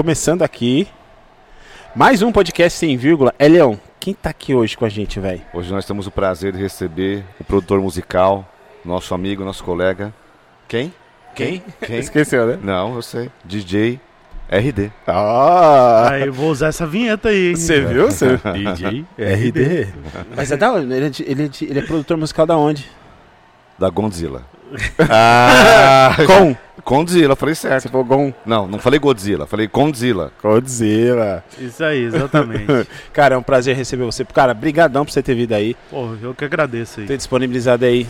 começando aqui. Mais um podcast sem vírgula. É, Leão, quem tá aqui hoje com a gente, velho? Hoje nós temos o prazer de receber o produtor musical, nosso amigo, nosso colega. Quem? Quem? Quem? Esqueceu, né? Não, eu sei. DJ RD. Ah! Aí eu vou usar essa vinheta aí. hein? Você viu? Você... DJ RD. Mas é da onde? Ele é, ele, é ele é produtor musical da onde? Da Godzilla. ah, Com. Godzilla, falei certo. Você falou Gon. Não, não falei Godzilla, falei Godzilla. Godzilla. Isso aí, exatamente. Cara, é um prazer receber você. Cara, brigadão por você ter vindo aí. Pô, eu que agradeço aí. Ter disponibilizado aí.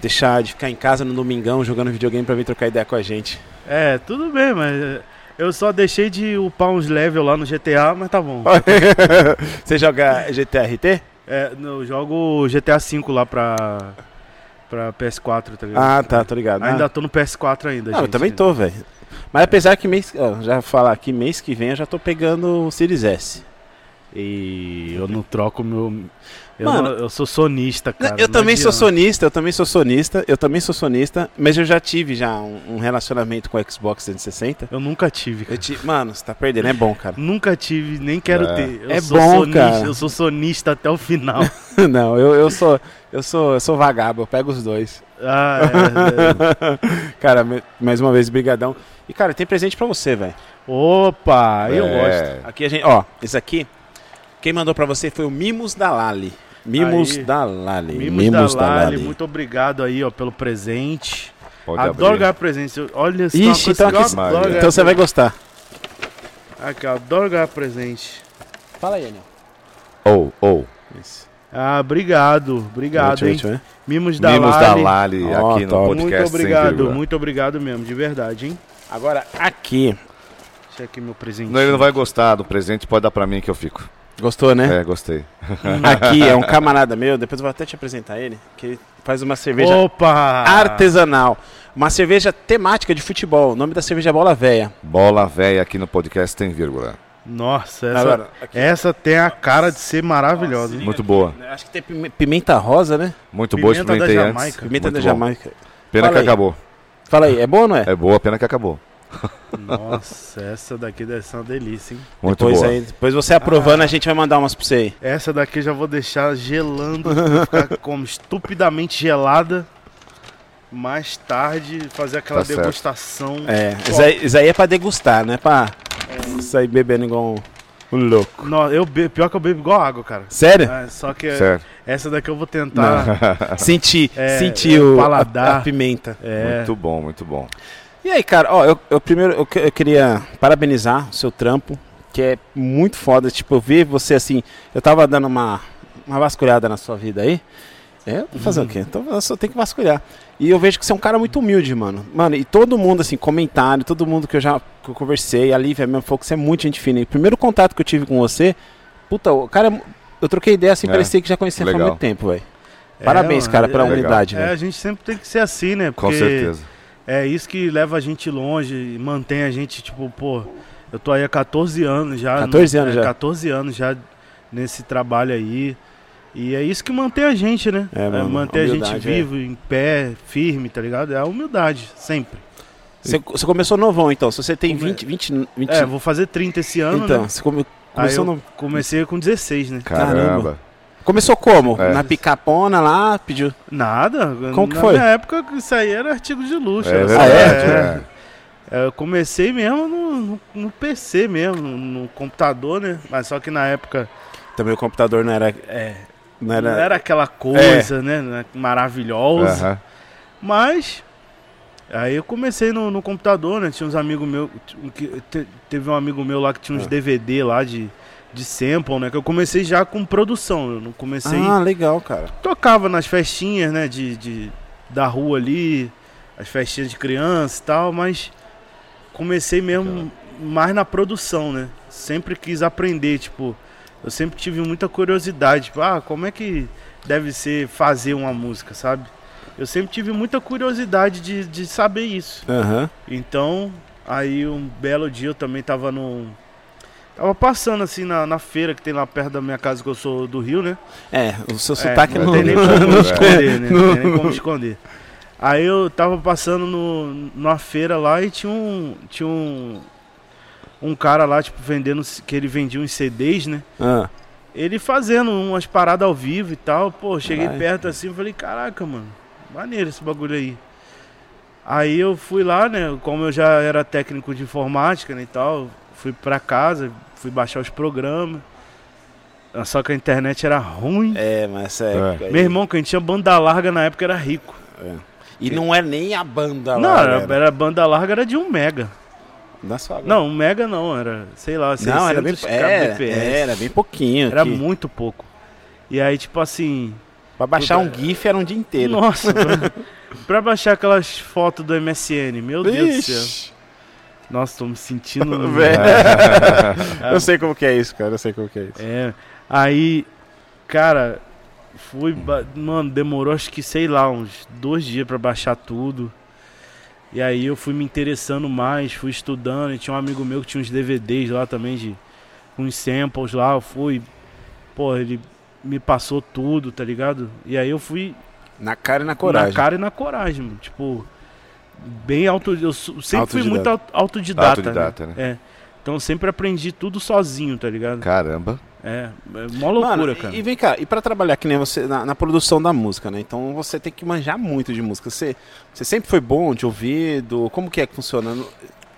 Deixar de ficar em casa no domingão jogando videogame pra vir trocar ideia com a gente. É, tudo bem, mas é, eu só deixei de upar uns level lá no GTA, mas tá bom. você joga GTA RT? É, eu jogo GTA V lá pra, pra PS4, tá ligado? Ah, tá, tô ligado. Ainda Ah. tô no PS4 ainda, Não, eu gente. também tô, velho. Mas apesar que mês. ó, já falar aqui, mês que vem eu já tô pegando o Series S. E eu não troco meu... Eu, Mano, não- eu sou sonista, cara. eu também sou adianta. sonista, eu também sou sonista, eu também sou sonista, mas eu já tive já um, um relacionamento com o Xbox 360. Eu nunca tive, cara. Eu ti- Mano, você tá perdendo, é bom, cara. Nunca tive, nem quero É. ter. Eu É sou bom, sonista, cara. Eu sou sonista até o final. Não, eu, eu sou. Eu sou, eu sou vagabundo, eu pego os dois. ah, é, é. cara, mais uma vez, brigadão. E, cara, tem presente pra você, velho. Opa, eu É. gosto. Aqui a gente, ó, esse aqui, quem mandou pra você foi o Mimos da Lali. Mimos Aí. da Lali. Mimos, da Lali, muito obrigado aí, ó, pelo presente. Pode adoro abrir. ganhar presente. Olha só, Ixi, então, Maria. ganhar então você vai gostar. Aqui, eu adoro ganhar presente. Fala aí, Anil. Ou, ou. Isso. Ah, obrigado, obrigado, hein. Mimos da Mimos Lali. da Lali Ó, aqui no top. podcast. Muito obrigado, muito obrigado mesmo, de verdade, hein. Agora, aqui. Deixa aqui meu presente. Não, ele não vai gostar do presente, pode dar pra mim que eu fico. Gostou, né? É, gostei. Aqui é um camarada meu, depois eu vou até te apresentar ele, que ele faz uma cerveja Opa! artesanal. Uma cerveja temática de futebol. O nome da cerveja é Bola Véia. Bola velha aqui no podcast tem vírgula. Nossa, essa, Agora, aqui. essa tem a cara de ser maravilhosa, hein. Muito boa. Acho que tem pime- pimenta rosa, né? Muito boa, Pimenta da experimentei antes. Jamaica. Pimenta Muito da bom. Jamaica. Pena Fala que aí. acabou. Fala aí, é bom ou não é? É boa, pena que acabou. Nossa, essa daqui deve ser uma delícia, hein. Muito depois, boa. aí, depois você aprovando, a gente vai mandar umas pra você aí. Essa daqui eu já vou deixar gelando, vai ficar como estupidamente gelada. Mais tarde fazer aquela Tá certo. degustação. É, isso aí, isso aí é pra degustar, não é pra sair bebendo igual um, um louco. Não, eu be... pior que eu bebo igual água, cara. Sério? É, só que Certo. essa daqui eu vou tentar. Sentir, É, sentir é, o, a, paladar. a pimenta. É, Muito bom, muito bom. E aí, cara, ó, eu, eu primeiro eu, eu queria parabenizar o seu trampo, que é muito foda. Tipo, eu vi você assim, eu tava dando uma, uma vasculhada na sua vida aí. É, vou fazer o quê? Então eu só tenho que vasculhar. E eu vejo que você é um cara muito humilde, mano. Mano, e todo mundo, assim, comentário, todo mundo que eu já que eu conversei, a Lívia mesmo falou que você é muito gente fina. E o primeiro contato que eu tive com você, puta, o cara, é eu troquei ideia assim, É, parecia que já conhecia há muito tempo, velho. Parabéns, mano, cara, é- pela legal. humildade, É, velho. a gente sempre tem que ser assim, né? Com Porque certeza. É isso que leva a gente longe e mantém a gente, tipo, pô, eu tô aí há 14 anos já. 14 anos é, já. 14 anos já nesse trabalho aí. E é isso que mantém a gente, né? É, mano, manter a gente é. vivo, em pé, firme, tá ligado? É a humildade, sempre. Você, você começou novão, então. Se você tem Come- 20, 20, 20 É, vou fazer 30 esse ano, Então, né? você come- começou eu no- comecei com 16, né? Caramba. Começou como? É. Na picapona lá, pediu. Nada. Como que Na foi? minha época, isso aí era artigo de luxo. É era verdade. é. é. É, Eu comecei mesmo no, no- no PC mesmo, no, computador, né? Mas só que na época Também o computador não era. é, Não não era. era aquela coisa, né? né, Maravilhosa. Aham. Mas aí eu comecei no, no computador, né? Tinha uns amigos meus. Teve um amigo meu lá que tinha uns Ah. DVD lá de, de sample, né? Que eu comecei já com produção. Eu não comecei. Ah, legal, cara. Tocava nas festinhas, né? De, de, da rua ali, as festinhas de criança e tal, mas comecei mesmo mais na produção, né? Sempre quis aprender, tipo, eu sempre tive muita curiosidade, tipo, ah, como é que deve ser fazer uma música, sabe? Eu sempre tive muita curiosidade de, de saber isso. Aham. Então, aí um belo dia eu também tava no. Tava passando assim na, na feira que tem lá perto da minha casa, que eu sou do Rio, né? É, o seu É, sotaque não não. tem nem como não- esconder, né? não- Não tem nem como esconder. Aí eu tava passando no, numa feira lá e tinha um. Tinha um. um cara lá, tipo, vendendo, que ele vendia uns CDs, né? Ah, Ele fazendo umas paradas ao vivo e tal. Pô, cheguei Vai. perto assim e falei, caraca, mano, maneiro esse bagulho aí. Aí eu fui lá, né? Como eu já era técnico de informática né, e tal, fui pra casa, fui baixar os programas. Ah, Só que a internet era ruim. é, mas essa época aí- Meu irmão, quem tinha banda larga na época era rico. E não é nem a banda não, lá, era, era, era banda larga, era de um mega. da sua Não, um mega não, era, sei lá, 600 Não, era bem, é, kbps. era bem pouquinho. Era aqui. muito pouco. E aí, tipo assim, Pra baixar um GIF era um dia inteiro. Nossa, pra, pra baixar aquelas fotos do MSN, meu Deus do céu. Nossa, tô me sentindo. Velho. Eu sei como que é isso, cara. Eu sei como que é isso. É. Aí, cara, fui. Mano, demorou acho que, sei lá, uns dois dias pra baixar tudo. E aí eu fui me interessando mais, fui estudando. E tinha um amigo meu que tinha uns DVDs lá também de. Uns samples lá. Eu fui. Pô, ele me passou tudo, tá ligado? E aí eu fui Na cara e na coragem. Na cara e na coragem, mano. Tipo, bem auto. Eu sempre fui Autodidata. muito au- autodidata. Autodidata, né? né? É. Então eu sempre aprendi tudo sozinho, tá ligado? Caramba. É, é mó loucura, Mano, cara. E, vem cá, e pra trabalhar que nem você na, na produção da música, né? Então você tem que manjar muito de música. Você, você sempre foi bom de ouvido? Como que é que funciona?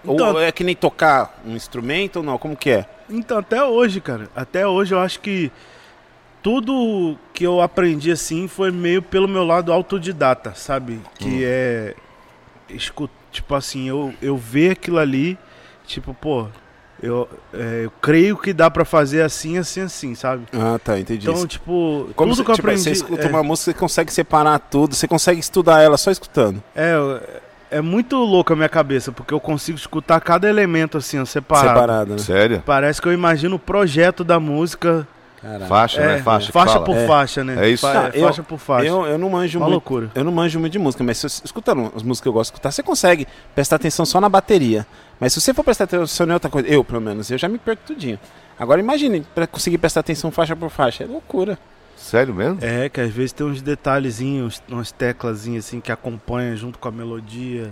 Então- ou é que nem tocar um instrumento ou não? Como que é? Então, até hoje, cara. Até hoje eu acho que tudo que eu aprendi assim foi meio pelo meu lado autodidata, sabe? Que é. Escu- Tipo assim, eu, eu ver aquilo ali, tipo, pô, eu, é, eu creio que dá pra fazer assim, assim, assim, sabe? Ah, tá, entendi. Então, tipo, Como tudo você, que eu tipo, aprendi. você escuta é- uma música, você consegue separar tudo, você consegue estudar ela só escutando. É, é muito louco a minha cabeça, porque eu consigo escutar cada elemento assim, ó, separado. Separado, né? Sério? Parece que eu imagino o projeto da música. Caralho. Faixa, é, né? Faixa, fala. por É. faixa, né? É isso. Fa- eu- faixa por faixa. Eu, eu não manjo Uma muito. loucura. Eu não manjo muito de música, mas se você, escutando as músicas que eu gosto de escutar, você consegue prestar atenção só na bateria. Mas se você for prestar atenção em outra coisa, eu pelo menos, eu já me perco tudinho. Agora imagine, pra conseguir prestar atenção faixa por faixa, é loucura. Sério mesmo? É, que às vezes tem uns detalhezinhos, umas teclazinhas assim que acompanham junto com a melodia.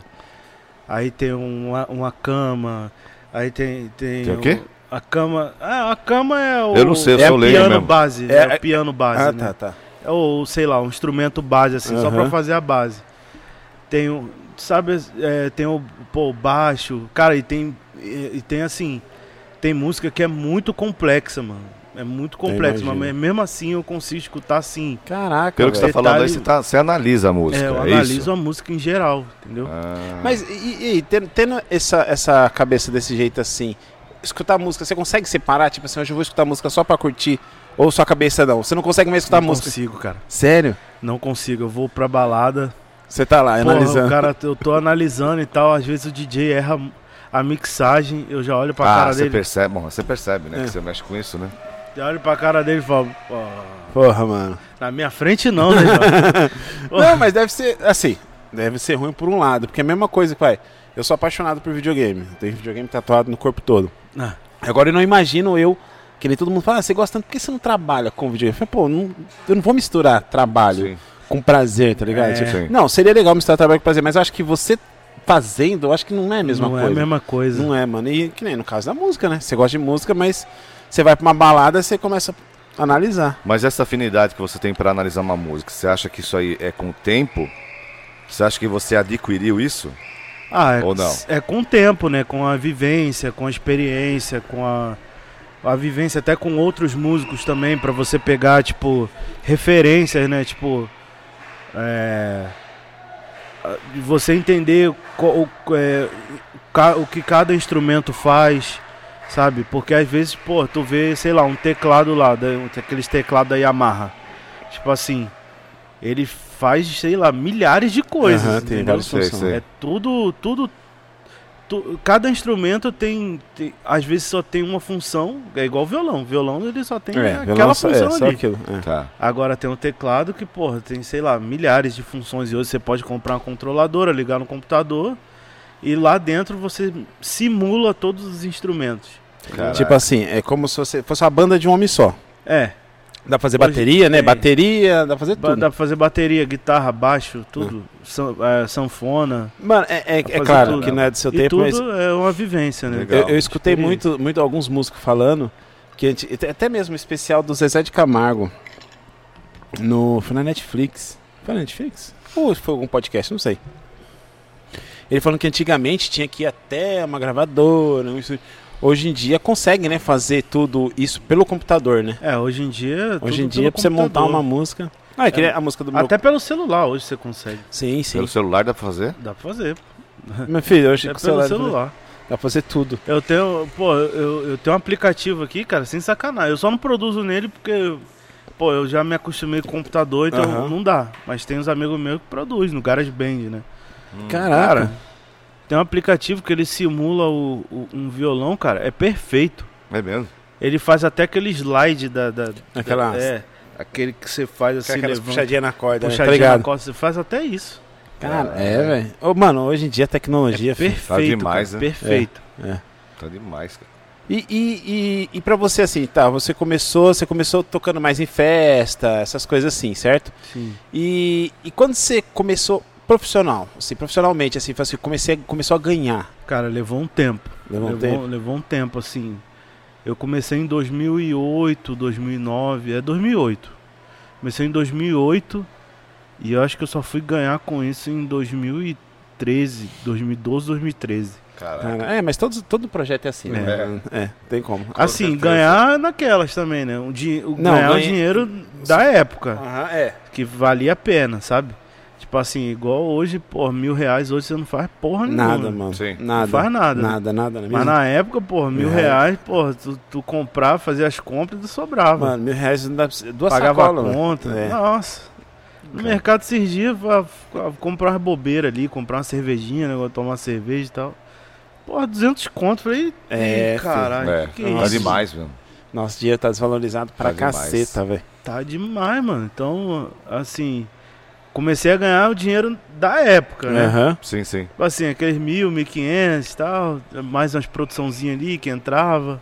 Aí tem uma, uma cama. Aí tem. Tem, Tem o quê? A cama. Ah, a cama é o. Eu não sei, eu é sou o leigo piano mesmo. base. É, É, é- o piano base. ah, né? tá, tá. É o, sei lá, um instrumento base, assim, só pra fazer a base. Tem o. Sabe, é, tem o, pô, baixo. Cara, e tem. E, e tem assim. Tem música que é muito complexa, mano. É muito complexa, mas mesmo assim eu consigo escutar assim. Caraca, Pelo que você tá falando aí, você, tá, você analisa a música. é, eu é analiso isso? a música em geral, entendeu? Ah. Mas e, e- e tendo, tendo essa, essa cabeça desse jeito assim, escutar música, você consegue separar? Tipo assim, hoje eu vou escutar música só pra curtir? Ou sua cabeça não? Você não consegue mais escutar não música? consigo, cara. Sério? Não consigo. Eu vou pra balada. Você tá lá Porra, analisando. cara, eu tô analisando e tal. Às vezes o DJ erra a mixagem. Eu já olho pra Ah, cara você dele. percebe, bom, você percebe, né? É. Que você mexe com isso, né? Já olho pra cara dele e falo. "Pô, Porra, mano. Na minha frente não, né? Não, mas deve ser, assim, deve ser ruim por um lado, porque é a mesma coisa que, vai, eu sou apaixonado por videogame, eu tenho videogame tatuado no corpo todo. Ah. Agora eu não imagino eu, que nem todo mundo fala, ah, você gosta tanto, por que você não trabalha com videogame? Eu falei, pô, não, eu não vou misturar trabalho Sim. com prazer, tá ligado? É. Tipo. Não, seria legal misturar trabalho com prazer, mas eu acho que você fazendo, eu acho que não é a mesma não coisa. é a mesma coisa. Não é, mano. E que nem no caso da música, né? Você gosta de música, mas você vai pra uma balada, você começa a analisar. Mas essa afinidade que você tem pra analisar uma música, você acha que isso aí é com o tempo? Você acha que você adquiriu isso? Ah, é, Ou não? é com o tempo, né? Com a vivência, com a experiência, com a, a vivência até com outros músicos também, pra você pegar, tipo, referências, né? Tipo, é, você entender o, é, o que cada instrumento faz, sabe? Porque às vezes, pô, tu vê, sei lá, um teclado lá, aqueles teclados da Yamaha. Tipo assim, ele faz, sei lá, milhares de coisas. Aham, tem entendeu? várias Sei, funções. sei. É tudo, tudo. tu- cada instrumento tem, tem- Às vezes só tem uma função. É igual violão. Violão ele só tem É, aquela só- função é, só ali. aquilo. é. Tá. Agora tem um teclado que, porra, tem, sei lá, milhares de funções. E hoje você pode comprar uma controladora, ligar no computador. E lá dentro você simula todos os instrumentos. Caraca. Tipo assim, é como se você fosse uma banda de um homem só. É. Dá pra fazer Hoje bateria, né? tem. Bateria, dá pra fazer tudo. Dá pra fazer bateria, guitarra, baixo, tudo. San- é, sanfona. Mano, é, é- é claro tudo. que não é do seu e tempo, tudo mas é uma vivência, né? Eu, eu escutei Experiência. muito, muito alguns músicos falando que gente- até mesmo o especial do Zezé de Camargo no foi na Netflix. Foi na Netflix? Ou foi algum podcast, não sei. Ele falando que antigamente tinha que ir até uma gravadora, um estúdio. Hoje em dia consegue, né, fazer tudo isso pelo computador, né? É, hoje em dia. Hoje tudo em dia pra você montar computador. uma música. Ah, é que É. a música do meu Até pelo celular hoje você consegue. Sim, sim. Pelo celular dá pra fazer? Dá pra fazer. Meu filho, hoje É com pelo celular, celular. dá pra fazer tudo. Eu tenho, pô, eu, eu tenho um aplicativo aqui, cara, sem sacanagem. Eu só não produzo nele porque, pô, eu já me acostumei com o computador, então Aham. não dá. Mas tem uns amigos meus que produzem no GarageBand, né? Caraca. Cara, tem um aplicativo que ele simula o, o- um violão, cara, é perfeito. É mesmo? Ele faz até aquele slide da. da Aquela- da- é, aquele que você faz assim, Aquelas levanta, puxadinhas na corda, né? puxadinha tá na costa, você faz até isso. Cara, é, velho. Ô, Mano, hoje em dia a tecnologia. filho. Perfeito. demais, cara, né? Perfeito. Tá demais, cara. E, e, e, e pra você, assim, tá? Você começou, você começou tocando mais em festa, essas coisas assim, certo? Sim. E, e quando você começou profissional, assim, profissionalmente, assim, assim comecei, começou a ganhar. Cara, levou um tempo. Levou um levou, tempo. levou um tempo, assim. Eu comecei em 2008, 2009, é 2008. Comecei em 2008 e eu acho que eu só fui ganhar com isso em 2013, 2012, 2013. Caraca. Cara, é, mas todo, todo projeto é assim, né? É, tem como. Assim, certeza. ganhar naquelas também, né? Um di o Não, ganhar o ganhei- dinheiro da época, Aham, é. que valia a pena, sabe? Tipo assim, igual hoje, pô, mil reais hoje você não faz porra nenhuma. Nada, mano. Sim. Nada. Não faz nada, né? Nada, nada. né? Mas na época, porra, mil Mil reais, porra, tu, tu comprar, fazer as compras e sobrava. Mano, mil reais não dá pra duas Pagava sacolas, a mano. conta. É. Nossa. No mercado esses dias, va- fa- comprar umas bobeiras ali, comprar uma cervejinha, né? Tomar uma cerveja e tal. Porra, 200 conto. Falei, É, é, caralho, É, que, tá isso? demais, mesmo. Nosso dinheiro tá desvalorizado pra Tá caceta, velho. Tá demais, mano. Então, assim, comecei a ganhar o dinheiro da época, né? Aham. Sim, sim. Tipo assim, aqueles mil, mil e quinhentos e tal, mais umas produçãozinhas ali que entrava.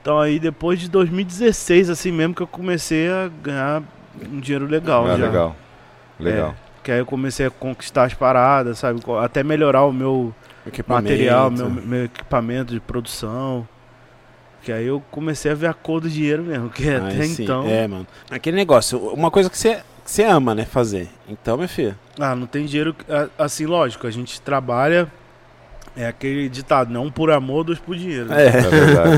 Então aí depois de 2016, assim mesmo, que eu comecei a ganhar um dinheiro legal. Ah, já. legal. Legal. Que aí eu comecei a conquistar as paradas, sabe? Até melhorar o meu material, meu, meu equipamento de produção. Que aí eu comecei a ver a cor do dinheiro mesmo, que Aí até sim, então. É, mano. Aquele negócio, uma coisa que você, que você ama, né, fazer. Então, meu filho. Ah, não tem dinheiro. que- Assim, lógico, a gente trabalha. É aquele ditado, não por amor, dois por dinheiro. né? É É. verdade.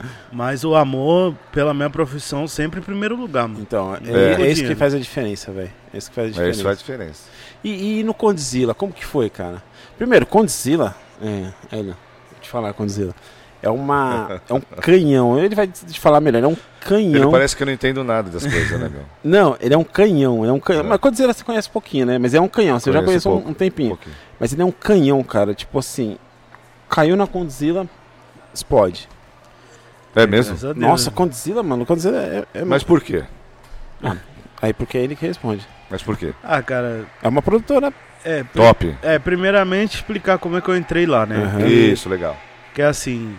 é. Mas o amor pela minha profissão sempre em primeiro lugar, mano. Então, é, É. é isso que faz a diferença, velho. É isso que faz a É, diferença. isso faz diferença. E, e no Condzilla, como que foi, cara? Primeiro, Condzilla, é, é, vou te falar, Condzilla, é uma, é um canhão, ele vai te falar melhor, é um Ele canhão. parece que eu não entendo nada das coisas, né, meu? Não, ele é um canhão, é um canhão. É. Mas Condzilla você conhece pouquinho, né? Mas é um canhão, você já Conheço conhece um, pouco. um tempinho. Um pouquinho. Mas ele é um canhão, cara, tipo assim, caiu na Condzilla, explode. É mesmo? Deus, Nossa, né? Condzilla, mano, Condzilla é, é Mas por quê? Aí porque é ele que responde. Mas por quê? Ah, cara, É uma produtora. é, Top. é, primeiramente explicar como é que eu entrei lá, né? Aham. Isso, legal. Que é assim,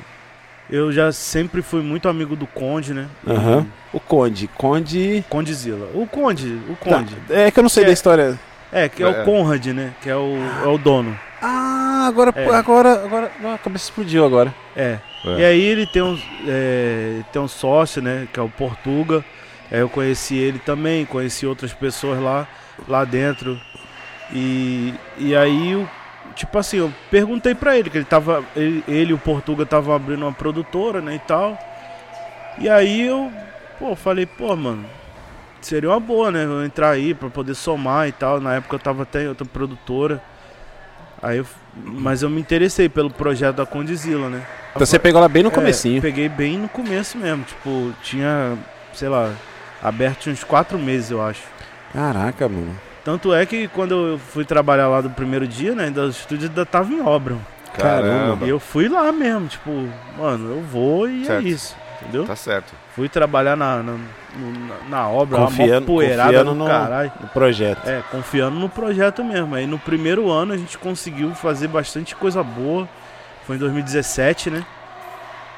eu já sempre fui muito amigo do Conde, né? Aham. O Conde. Conde. Condezilla. O Conde, o Tá, Conde. É que eu não sei Que da é- história. É, que é, É. o Conrad, né? Que é o, é o dono. Ah, agora, É. agora, agora, a cabeça explodiu agora. É. É. E aí ele tem um, é, tem um sócio, né? Que é o Portuga. Aí eu conheci ele também, conheci outras pessoas lá, lá dentro. E, e aí, eu, tipo assim, eu perguntei pra ele, que ele tava. Ele, ele e o Portuga estavam abrindo uma produtora, né? E tal. E aí eu, pô, falei, pô, mano, seria uma boa, né? Eu entrar aí pra poder somar e tal. Na época eu tava até em outra produtora. Aí eu, mas eu me interessei pelo projeto da Condizila, né? Então você pegou ela bem no É, comecinho. peguei bem no começo mesmo. Tipo, tinha, sei lá, aberto uns quatro meses, eu acho. Caraca, mano. Tanto é que quando eu fui trabalhar lá do primeiro dia, né, ainda, o estúdio ainda tava em obra. Caramba. E eu fui lá mesmo, tipo, mano, eu vou e Certo. é isso, entendeu? Tá certo. Fui trabalhar na, na, na- na obra, Confiando- poeirada confiando no caralho. No projeto. É, confiando no projeto mesmo. Aí no primeiro ano a gente conseguiu fazer bastante coisa boa. Foi em 2017, né?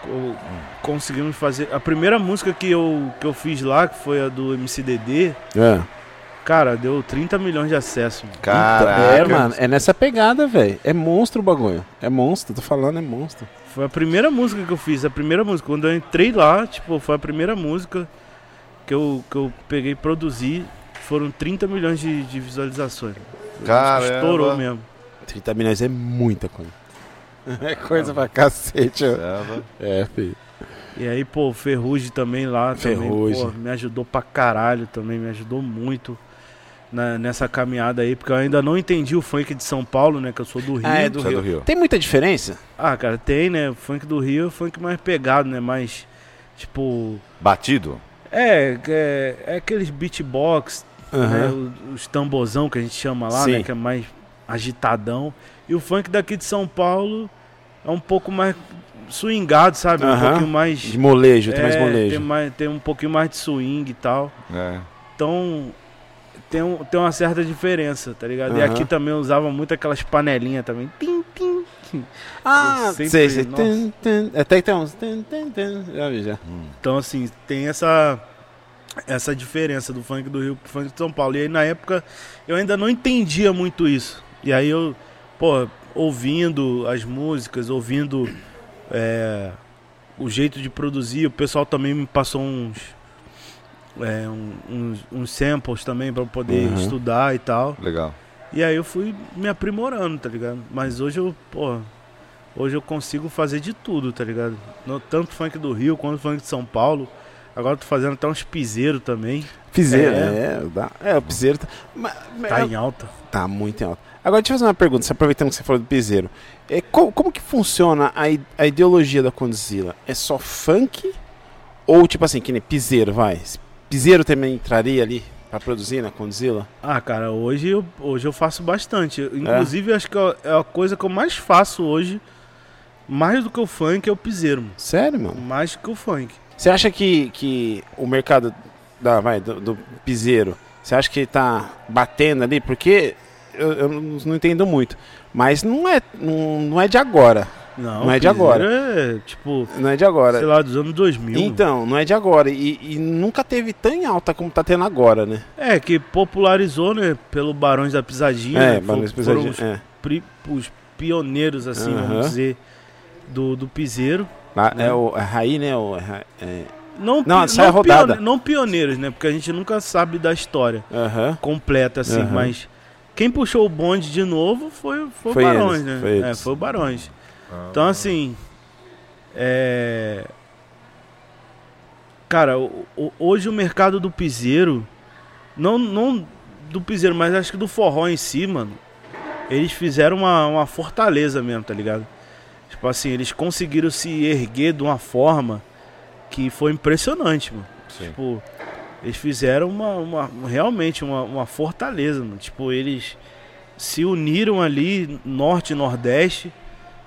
co- conseguimos fazer. A primeira música que eu, que eu fiz lá, que foi a do MCDD, É. cara, deu 30 milhões de acessos. mano. Caraca. É, mano, é nessa pegada, velho. É monstro o bagulho. É monstro, tô falando, é monstro. Foi a primeira música que eu fiz, a primeira música. Quando eu entrei lá, tipo, foi a primeira música que eu, que eu peguei e produzi. Foram 30 milhões de, de visualizações. Caramba. Estourou mesmo. 30 milhões é muita coisa. É coisa pra cacete. Serva. É, filho. E aí, pô, o Ferrugem também lá, Ferrugem. também, pô, me ajudou pra caralho também, me ajudou muito na- nessa caminhada aí, porque eu ainda não entendi o funk de São Paulo, né, que eu sou do Rio. Ah, é do Você é Rio. do Rio. Tem muita diferença? Ah, cara, tem, né, o funk do Rio é o funk mais pegado, né, mais, tipo... Batido? É, é, é aqueles beatbox, né, Aham. o- os tambozão que a gente chama lá, Sim. né, que é mais agitadão. E o funk daqui de São Paulo é um pouco mais swingado, sabe? Um pouquinho mais... De molejo, tem mais É, molejo. Tem, mais, tem um pouquinho mais de swing e tal. É. Então, tem, um- tem uma certa diferença, tá ligado? E Aham. aqui também eu usava muito aquelas panelinhas também. Tim, tim. Ah, Eu sempre- sei, sei. Tum, tum. Até que tem uns. tum, tum, tum. Já vi, já. Então, assim, tem essa, essa diferença do funk do Rio pro funk de São Paulo. E aí, na época, eu ainda não entendia muito isso. E aí, eu, pô, ouvindo as músicas, ouvindo é, o jeito de produzir, o pessoal também me passou uns, é, um- uns, uns samples também para poder Uhum. estudar e tal. Legal. E aí eu fui me aprimorando, tá ligado? Mas hoje eu, pô, hoje eu consigo fazer de tudo, tá ligado? No, tanto funk do Rio quanto funk de São Paulo. Agora eu tô fazendo até uns piseiros também. Piseiro, É. é. dá- é, o piseiro tá. mas- Tá em alta. Tá muito em alta. Agora, deixa eu fazer uma pergunta, se aproveitando que você falou do piseiro. É, co- como, que funciona a, a ideologia da Condzilla? É só funk? Ou, tipo assim, que nem piseiro, vai? Piseiro também entraria ali pra produzir na Condzilla? Ah, cara, hoje eu, hoje eu faço bastante. Eu, Inclusive, acho que é a coisa que eu mais faço hoje, mais do que o funk, é o piseiro, mano. Sério, mano? Mais do que o funk. Você acha que, que o mercado da, vai, do, do piseiro, você acha que tá batendo ali? Porque eu, eu não não entendo muito. Mas não é, não, não é de agora. Não, Não é de agora. É, tipo, Não é de agora. sei lá, dos anos 2000. Então, não é de agora. E, e nunca teve tão em alta como tá tendo agora, né? É, que popularizou, né, pelo Barões da Pisadinha. É, né, Barões foram Pisadinha, os, é. pri- os pioneiros, assim, vamos dizer, do, do piseiro. Lá né? É o é Raí, né? O, é, é, Não, Não, pi- a rodada. pione- não pioneiros, né, porque a gente nunca sabe da história completa, assim, mas quem puxou o bonde de novo foi, foi, Foi o Barões, eles, né? foi é, foi o Barões. Então, assim, é... Cara, hoje o mercado do piseiro, não, não do piseiro, mas acho que do forró em si, mano, eles fizeram uma, uma fortaleza mesmo, tá ligado? Tipo assim, eles conseguiram se erguer de uma forma que foi impressionante, mano. Sim. Tipo, eles fizeram uma, uma- realmente uma, uma fortaleza, mano. Tipo, eles se uniram ali, norte e nordeste,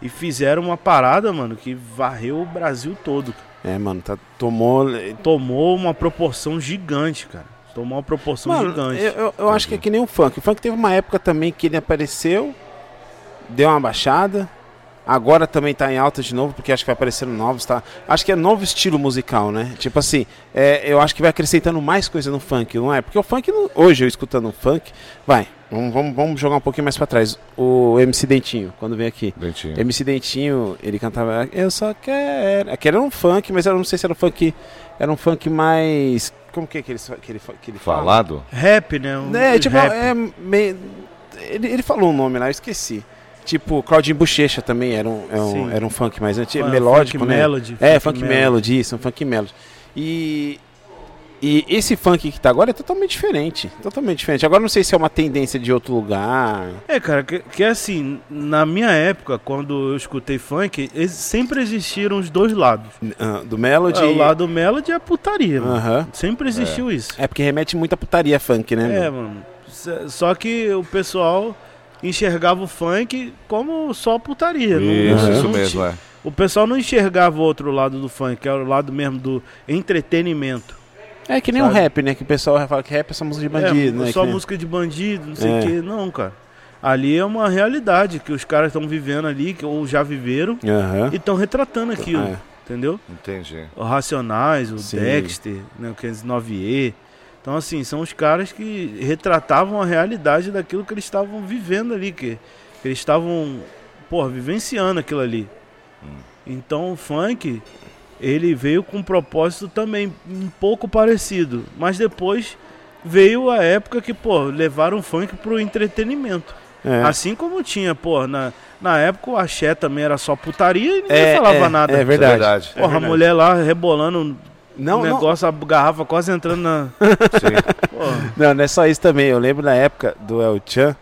e fizeram uma parada, mano, que varreu o Brasil todo. É, mano, tá, tomou. Tomou uma proporção gigante, cara. Tomou uma proporção Mano, gigante. eu, eu, eu acho que é que nem o funk. O funk teve uma época também que ele apareceu, deu uma baixada. Agora também tá em alta de novo, porque acho que vai aparecendo novos, tá? Acho que é novo estilo musical, né? Tipo assim, é, eu acho que vai acrescentando mais coisa no funk, não é? Porque o funk, não- hoje eu escutando o funk, vai, vamos, vamos, vamos jogar um pouquinho mais pra trás. O MC Dentinho, quando vem aqui. Dentinho. MC Dentinho, ele cantava Eu só quero. Aquele era um funk, mas eu não sei se era um funk. Era um funk mais. Como que é que ele, que ele, que ele fala? Falado? Rap, né? Um É, tipo, rap. é meio. Ele, ele falou um nome lá, eu esqueci. Tipo, Claudinho Bochecha também era um, é um- era um funk mais antigo, Funk melódico, né? melody, é, funk, melody. isso, um funk melody. E. E esse funk que tá agora é totalmente diferente. Totalmente diferente. Agora não sei se é uma tendência de outro lugar. É, cara, que, que assim, na minha época, quando eu escutei funk, sempre existiram os dois lados. ah, Do melody. É, o lado melody é a putaria, mano. Aham. Sempre existiu isso. É porque remete muita putaria funk, né? É, mano? mano. Só que o pessoal enxergava o funk como só putaria. não- Isso, não isso ti- mesmo, é. O pessoal não enxergava o outro lado do funk, que era o lado mesmo do entretenimento. É que nem Sabe? o rap, né? Que o pessoal fala que rap é só música de bandido, é, né? só Que nem- música de bandido, não sei o É. que. Não, cara. Ali é uma realidade que os caras estão vivendo ali, que ou já viveram, Aham. e estão retratando aquilo. É. entendeu? Entendi. O Racionais, o Sim. Dexter, né, o 509E. Então, assim, são os caras que retratavam a realidade daquilo que eles estavam vivendo ali, que, que eles estavam, porra, vivenciando aquilo ali. Então, o funk, ele veio com um propósito também um pouco parecido. Mas depois veio a época que, pô, levaram o funk pro entretenimento. É. Assim como tinha, pô, na, na época o axé também era só putaria e ninguém É, falava é, nada. É verdade. É verdade. Porra, a verdade. mulher lá rebolando Não, o não, negócio, a garrafa quase entrando na. Não, não é só isso também. Eu lembro na época do El Chan,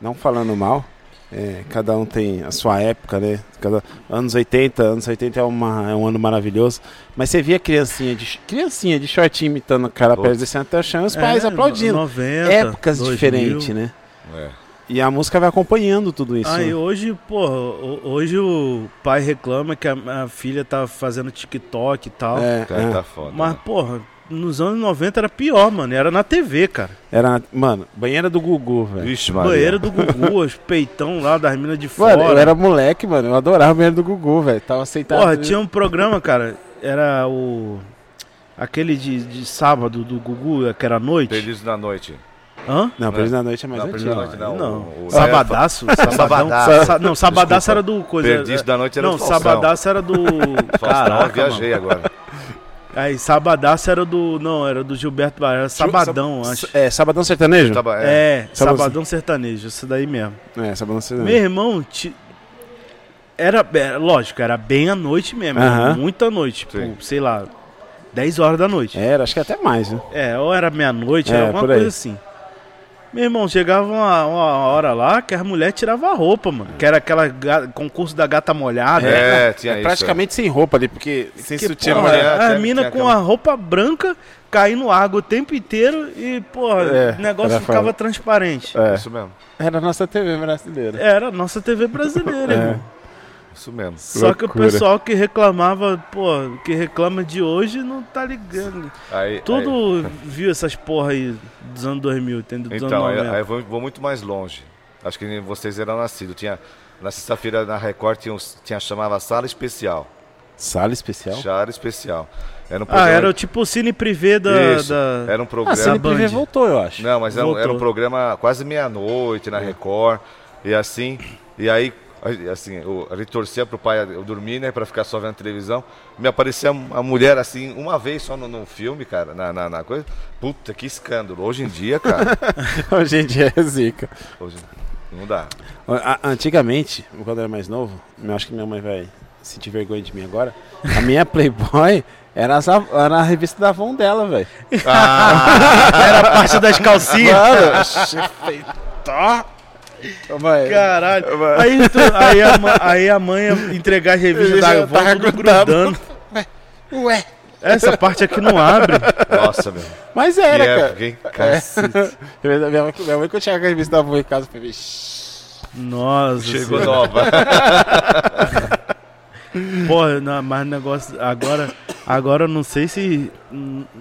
não falando mal, é, cada um tem a sua época, né? Cada, anos 80, anos 80 é, uma, é um ano maravilhoso. Mas você via criancinha de, criancinha de shortinho imitando o cara perto descendo até o chão e os pais É, aplaudindo. 90, Épocas 2000. diferentes, né? É. E a música vai acompanhando tudo isso. Aí né? hoje, porra, ho- hoje o pai reclama que a, a filha tá fazendo TikTok e tal. É, Cara, é. tá foda. Mas, né? porra, nos anos 90 era pior, mano. Era na TV, cara. Era, mano, banheira do Gugu, velho. Vixe, Maria. Banheiro do Gugu, os peitão lá das minas de fora. Mano, eu era moleque, mano. Eu adorava o banheiro do Gugu, velho. Tava aceitado. Porra, tinha um programa, cara. Era o. Aquele de, de sábado do Gugu, que era à noite. Perdidos na noite. Hã? Não, Perdido na Noite é mais Não, antigo. Noite não. Não. O- o- Sabadaço? Sabadão? Sa- não, Sabadaço Desculpa. era do coisa. Perdidos da noite era não, do Faustão. Sabadaço era do. Caraca, eu viajei mano. agora. Aí, Sabadaço era do. Não, era do Gilberto Barra. Era Sabadão, Sa- acho. É, Sabadão Sertanejo? Tava- é. É, Sabadão. Sabadão Sertanejo, isso daí mesmo. É, Sabadão Meu Sertanejo. irmão, ti- era, era- lógico, era bem à noite mesmo, Aham. era muita noite, tipo, Sim. sei lá, 10 horas da noite. Era, acho que até mais, né? É, ou era meia-noite, É, era alguma coisa assim. Meu irmão, chegava uma, uma hora lá que a mulher tirava a roupa, mano. Que era aquela ga- concurso da gata molhada. É, tinha É isso. praticamente sem roupa ali, porque sem Que, sutiã porra, molhado. molhado, a tem- mina tem com aquela- a roupa branca caindo água o tempo inteiro e, porra, É, o negócio era ficava foda. transparente. É, Isso mesmo. era a nossa TV brasileira. Era a nossa TV brasileira, É. irmão. Isso mesmo. Só que o Loucura. pessoal que reclamava, pô, que reclama de hoje não tá ligando. Aí, Tudo viu essas porra aí dos anos 2000, entendeu? aí- Dos então, anos aí, 90. aí eu vou, vou muito mais longe. Acho que vocês eram nascidos. Tinha, na sexta-feira na Record tinha, tinha chamava Sala Especial. Sala especial? Sala Especial. Era um ah, programa. era o tipo o Cine Privé da. Da- Era um Ah, programa. Cine Band. Privé voltou, eu acho. Não, mas era um, era um programa quase meia-noite na Record. E assim, e aí, aí, assim, eu, ele torcia pro pai eu dormir, né, pra ficar só vendo televisão. Me aparecia a mulher assim, uma vez só no, no filme, cara, na, na, na coisa. Puta, que escândalo. Hoje em dia, cara, Hoje em dia é zica. hoje não dá. A- Antigamente, quando eu era mais novo, eu acho que minha mãe vai sentir vergonha de mim agora. A minha Playboy era, as era a revista da Avon dela, velho. Era a parte das calcinhas. Mano, feita. Mãe, Caralho. Mano. Aí, tu- aí, a, aí a mãe ia entregar as revistas da avó tudo grudando. Ué. Essa parte aqui não abre. Nossa, meu. Mas Que era, cara. época, hein? Cacete. Minha mãe, minha mãe quando chegava com a revista da Avon em casa, eu falei. Nossa. Chegou Senhora. nova. Porra, não, mas negócio. Agora, agora eu não sei se.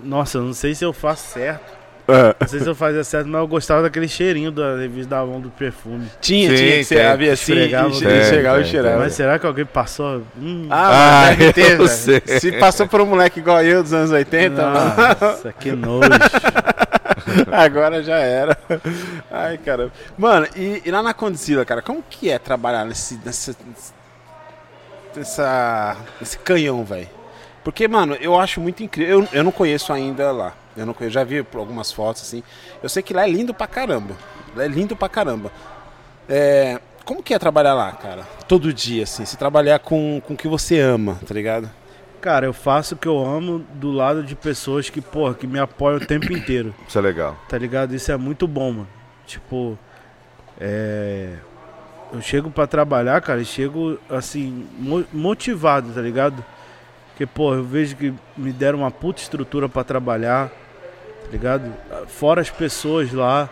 Nossa, eu não sei se eu faço certo. É. Não sei se eu fazia certo, mas eu gostava daquele cheirinho da revista da Avon do perfume. Tinha, Sim, tinha que ser, tem. havia assim, Esfregava e o che- dedo. e chegava e cheirava. Mas será que alguém passou? Hum, Ah, Ah, deve ter, velho. sei. Se passou por um moleque igual eu dos anos 80, mano, nossa, que nojo. agora já era. Ai, caramba. Mano, e, e lá na Condizila, cara, como que é trabalhar nesse, nessa, nessa, nesse canhão, velho? Porque, mano, eu acho muito incrível. Eu, eu não conheço ainda lá. Eu, não conheço, já vi algumas fotos, assim. Eu sei que lá é lindo pra caramba. Lá é lindo pra caramba. É, como que é trabalhar lá, cara? Todo dia, assim. Se trabalhar com, com o que você ama, tá ligado? Cara, eu faço o que eu amo do lado de pessoas que, porra, que me apoiam o tempo inteiro. Isso é legal. Tá ligado? Isso é muito bom, mano. Tipo, é. Eu chego pra trabalhar, cara, e chego, assim, mo- motivado, tá ligado? Porque, pô, eu vejo que me deram uma puta estrutura pra trabalhar, tá ligado? Fora as pessoas lá,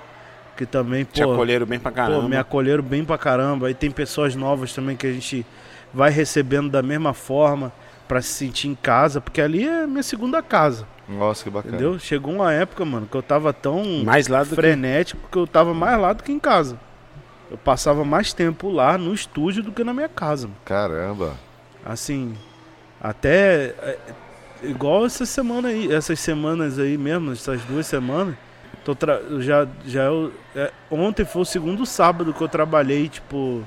que também, Te pô, acolheram bem pra caramba. pô, me acolheram bem pra caramba. Aí tem pessoas novas também que a gente vai recebendo da mesma forma pra se sentir em casa, porque ali é minha segunda casa, Nossa, que bacana. entendeu? Chegou uma época, mano, que eu tava tão Mais lá do que... frenético que eu tava mais lá do que em casa. Eu passava mais tempo lá no estúdio do que na minha casa. mano. Caramba. Assim, Até. É, igual essa semana aí, essas semanas aí mesmo, essas duas semanas. Tô tra... já, já eu- é, ontem foi o segundo sábado que eu trabalhei, tipo.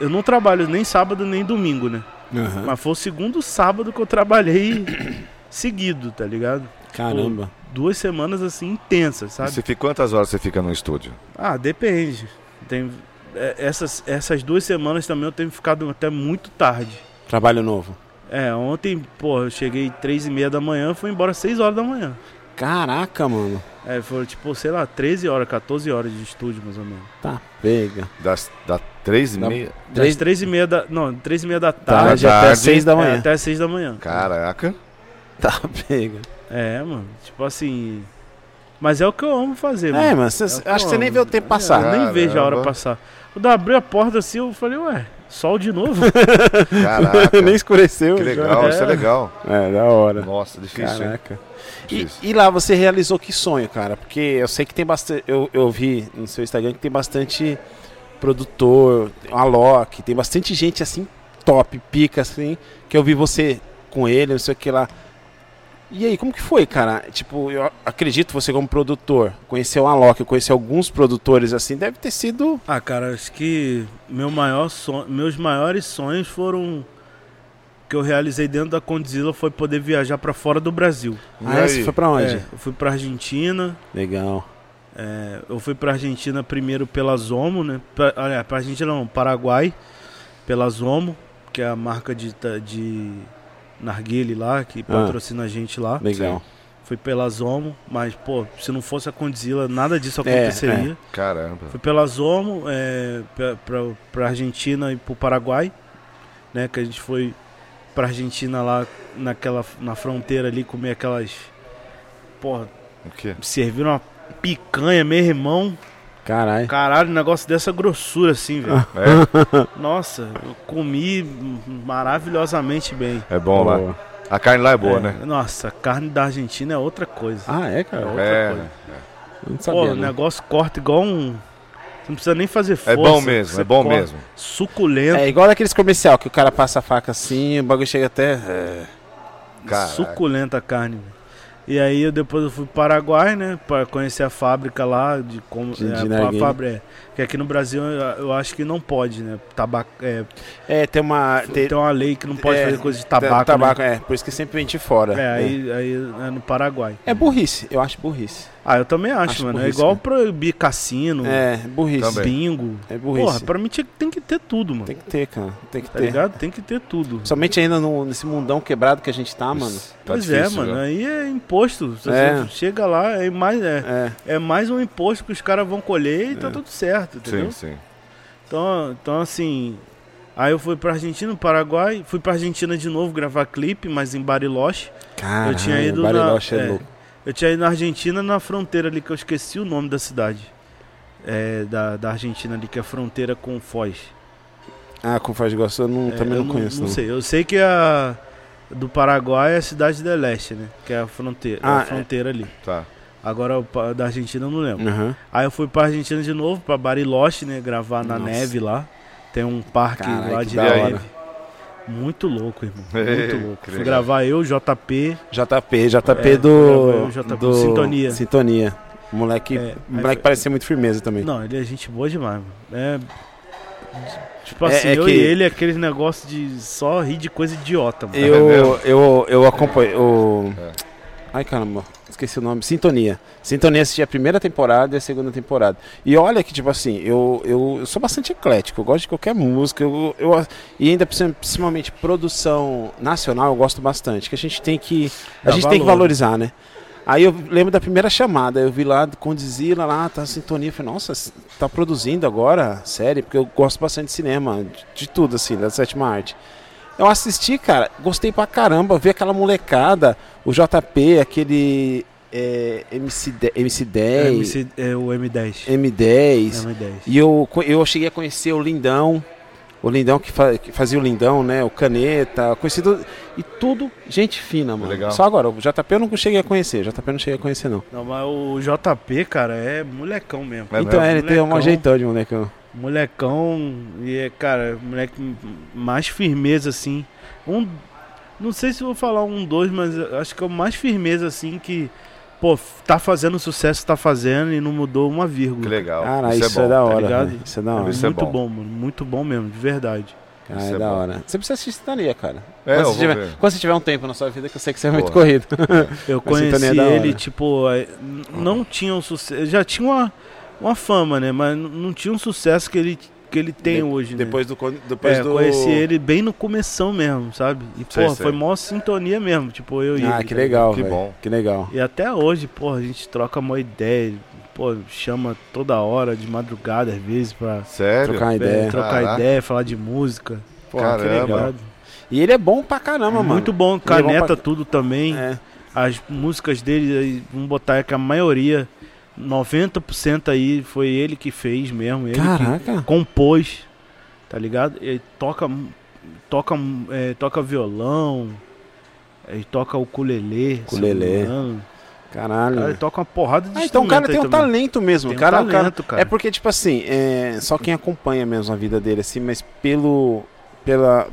Eu não trabalho nem sábado nem domingo, né? Aham. Mas foi o segundo sábado que eu trabalhei seguido, tá ligado? Caramba. Duas semanas assim intensas, sabe? Você fica, quantas horas você fica no estúdio? Ah, depende. Tem, é, essas, essas duas semanas também eu tenho ficado até muito tarde. Trabalho novo. É, ontem, pô, eu cheguei três e meia da manhã, fui embora seis horas da manhã. Caraca, mano. É, foi tipo, sei lá, 13 horas, 14 horas de estúdio, mais ou menos. Tá, pega. Das, da três e Da- meia? Três- Das três e meia da. Não, três e meia da Tarde tarde. até tarde. seis da É, manhã. até seis da manhã. Caraca. Tá, pega. É, mano. Tipo assim. Mas é o que eu amo fazer, mano. É, mas cê- É acho que você nem vê o tempo É, passar. eu nem vejo a hora passar. Quando eu abri a porta assim, eu falei, ué, sol de novo? Caraca. nem escureceu. que já. legal, isso é É. legal. É, da hora. Nossa, difícil? Caraca. E, e lá você realizou que sonho, cara? Porque eu sei que tem bastante. Eu, eu vi no seu Instagram que tem bastante produtor, Alok, tem bastante gente assim, top, pica, assim, que eu vi você com ele, não sei o que lá. E aí, como que foi, cara? Tipo, eu acredito você como produtor, conheceu o Alok, conheceu alguns produtores assim, deve ter sido. ah, cara, acho que meu maior sonho, meus maiores sonhos foram que eu realizei dentro da Condzilla foi poder viajar pra fora do Brasil. E Ah, você foi pra onde? É, eu fui pra Argentina, Legal. é, eu fui pra Argentina primeiro pela Zomo, né? Pra, olha, pra Argentina não, Paraguai, pela Zomo, que é a marca de, de narguile lá, que Ah. patrocina a gente lá. Legal. Fui pela Zomo, mas, pô, se não fosse a Condzilla, nada disso É, aconteceria. Caramba. Fui pela Zomo, é, pra, pra, pra Argentina e pro Paraguai, né? Que a gente foi pra Argentina lá naquela, na fronteira ali comer aquelas. Porra, O quê? serviram uma picanha, meu irmão. Caralho. Caralho, um negócio dessa grossura assim, velho. É, Nossa, eu comi maravilhosamente bem. é bom lá. Boa. A carne lá é boa, É, né? Nossa, a carne da Argentina é outra coisa. Ah, é, é cara? outra É, coisa. né? Eu não Pô, sabia. o negócio corta igual um. Você não precisa nem fazer força. É bom mesmo, é bom mesmo. Suculento. É igual daqueles comercial que o cara passa a faca assim, o bagulho chega até. é. Suculenta a carne. velho. E aí eu depois eu fui pro Paraguai, né? Pra conhecer a fábrica lá, de como. De- é, de a fábrica, é. Que aqui no Brasil eu, acho que não pode, né? Tabaco, é, É, tem uma. Tem, tem uma lei que não pode é, fazer coisa de tabaco. tabaco, né? é. Por isso que sempre vem de fora. É, aí, aí é no Paraguai. É burrice, eu acho burrice. Ah, eu também acho, Acho mano. É burrice, igual cara. proibir cassino, É, burrice. Também. bingo. É burrice. Porra, pra mim tinha, tem que ter tudo, mano. Tem que ter, cara. Tem que Tá ter. ligado? Tem que ter tudo. Somente ainda no- nesse mundão quebrado que a gente tá, mano. Tá pois é, difícil, mano. viu? Aí é imposto. É. Você chega lá, é mais, é, É. é mais um imposto que os caras vão colher e tá tudo certo, entendeu? Sim, sim. Então, então, assim. Aí eu fui pra Argentina, Paraguai, fui pra Argentina de novo gravar clipe, mas em Bariloche. Cara, Eu tinha ido na- Bariloche é, é. louco. Eu tinha ido na Argentina, na fronteira ali, que eu esqueci o nome da cidade. É, da, da Argentina ali, que é a fronteira com Foz. Ah, com Foz do Iguaçu eu não, É, também eu não conheço. Não sei, eu sei que a do Paraguai é a cidade de Leste, né? Que é a fronteira, Ah, a fronteira ali. Tá. Agora o da Argentina eu não lembro. Aham. Aí eu fui pra Argentina de novo, pra Bariloche, né? Gravar na Nossa. neve lá. Tem um parque Caralho, lá de neve. Muito louco, irmão. Ei, Muito louco. Fui gravar eu, JP. JP, JP É, do. eu- JP, do Sintonia. Sintonia. Moleque, É, moleque foi- parece ser muito firmeza também. Não, ele é gente boa demais, mano. É. Tipo É- assim, é eu que- e ele, aquele negócio de só rir de coisa idiota, mano. É Eu, eu, eu acompanho. O... É. Ai caramba, esqueci o nome. Sintonia. Sintonia assisti a primeira temporada e a segunda temporada. E olha que, tipo assim, eu, eu, eu sou bastante eclético, eu gosto de qualquer música. Eu, eu, e ainda, principalmente, produção nacional, eu gosto bastante. Que a gente tem que. A Dá gente tem que valor. valorizar, né? Aí eu lembro da primeira chamada, eu vi lá com Dizila lá, tá a sintonia, eu falei, nossa, tá produzindo agora série, porque eu gosto bastante de cinema, de, de tudo assim, da sétima arte. Eu assisti, cara, gostei pra caramba, ver aquela molecada, o JP, aquele é, MC10, É, MC10, MC, é o M10. M10, M10. e eu, eu cheguei a conhecer o Lindão, o Lindão que, fa- que fazia o Lindão, né, o Caneta, conhecido, e tudo gente fina, mano. Legal. Só agora, o JP eu não cheguei a conhecer, o JP eu não cheguei a conhecer não. Não, mas o JP, cara, é molecão mesmo. É então é, ele tem um Molecão. jeitão de molecão. Molecão e é, cara, moleque mais firmeza assim. Um Não sei se vou falar um, dois, mas acho que é o mais firmeza, assim, que, pô, tá fazendo sucesso, tá fazendo e não mudou uma Que vírgula. legal. Cara, isso, isso, é é, bom. da hora. ligado? velho. Isso é da hora. Isso é muito bom. bom. mano. Muito bom mesmo, de verdade. Isso é é da bom. hora. Você precisa assistir Sintonia, cara. É, quando, você tiver, ver. quando você tiver um tempo na sua vida, que eu sei que você é muito Porra. corrido. Eu conheci é ele, tipo, é, não tinha um sucesso. Já tinha uma, uma fama, né? Mas não tinha um sucesso que ele, que ele tem De- hoje, né? Depois do. con- Depois é, do... conheci ele bem no começão mesmo, sabe? E, Sei, porra, sei. foi maior sintonia mesmo, tipo, eu e Ah, ele. que tá legal, Que bom. Que legal. E até hoje, porra, a gente troca uma ideia, pô, chama toda hora, de madrugada às vezes, pra Sério? Trocar é, ideia. trocar Caraca. ideia, falar de música. Pô, Caramba. E ele é bom pra caramba, mano. Muito bom, Ele é bom caneta pra- tudo também. É. As músicas dele, aí, vamos botar aí que a maioria, 90% aí foi ele que fez mesmo, ele que Caraca. compôs, tá ligado? Ele toca, toca, é, toca violão, ele toca o ukulele. Ukulele. Caralho. Cara, ele toca uma porrada de Ah, então o cara tem um também. talento mesmo. Tem um cara, cara- talento, cara. É porque, tipo assim, é, só quem acompanha mesmo a vida dele, assim, mas pelo. pela.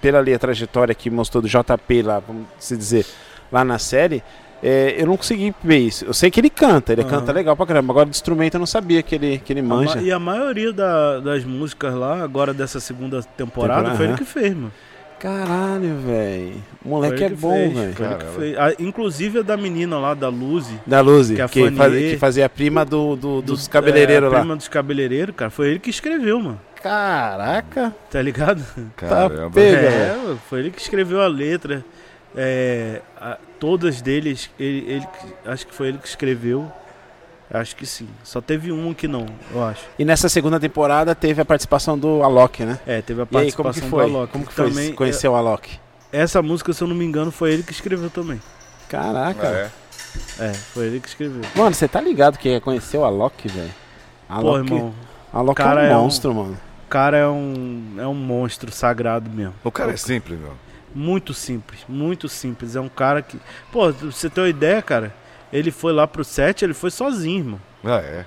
pela ali a trajetória que mostrou do JP lá, vamos se dizer, lá na série, é, eu não consegui ver isso. Eu sei que ele canta, ele Aham. canta legal pra caramba. Agora de instrumento eu não sabia que ele, que ele A ma- manja. E a maioria da- das músicas lá, agora dessa segunda temporada, Temporada, foi ele aham. que fez, mano. Caralho, velho. Moleque ele é que bom, velho. Ele inclusive a da menina lá, da Luzi. Da Luzi, Que a que, faz- que fazia a prima do, do- dos do- cabeleireiros é, a lá. prima dos cabeleireiros, cara. Foi ele que escreveu, mano. Caraca. Tá ligado? Caramba. pega. É, foi ele que escreveu a letra. É, a- todas deles, ele, ele acho que foi ele que escreveu. Acho que sim. Só teve um que não, eu acho. E nessa segunda temporada teve a participação do Alok, né? É, teve a E aí, participação como que do foi? Alok. Como que foi Também, conhecer o Alok? é, essa música, se eu não me engano, foi ele que escreveu também. Caraca. É. É, foi ele que escreveu. Mano, você tá ligado que ia conhecer o Alok, velho? Pô, Alok, irmão, Alok cara é é um um- monstro, mano. o cara é um, é um monstro sagrado mesmo. O cara é simples, meu. Muito simples, muito simples. É um cara que. Pô, pra você ter uma ideia, cara, ele foi lá pro set, ele foi sozinho, irmão. Ah, é.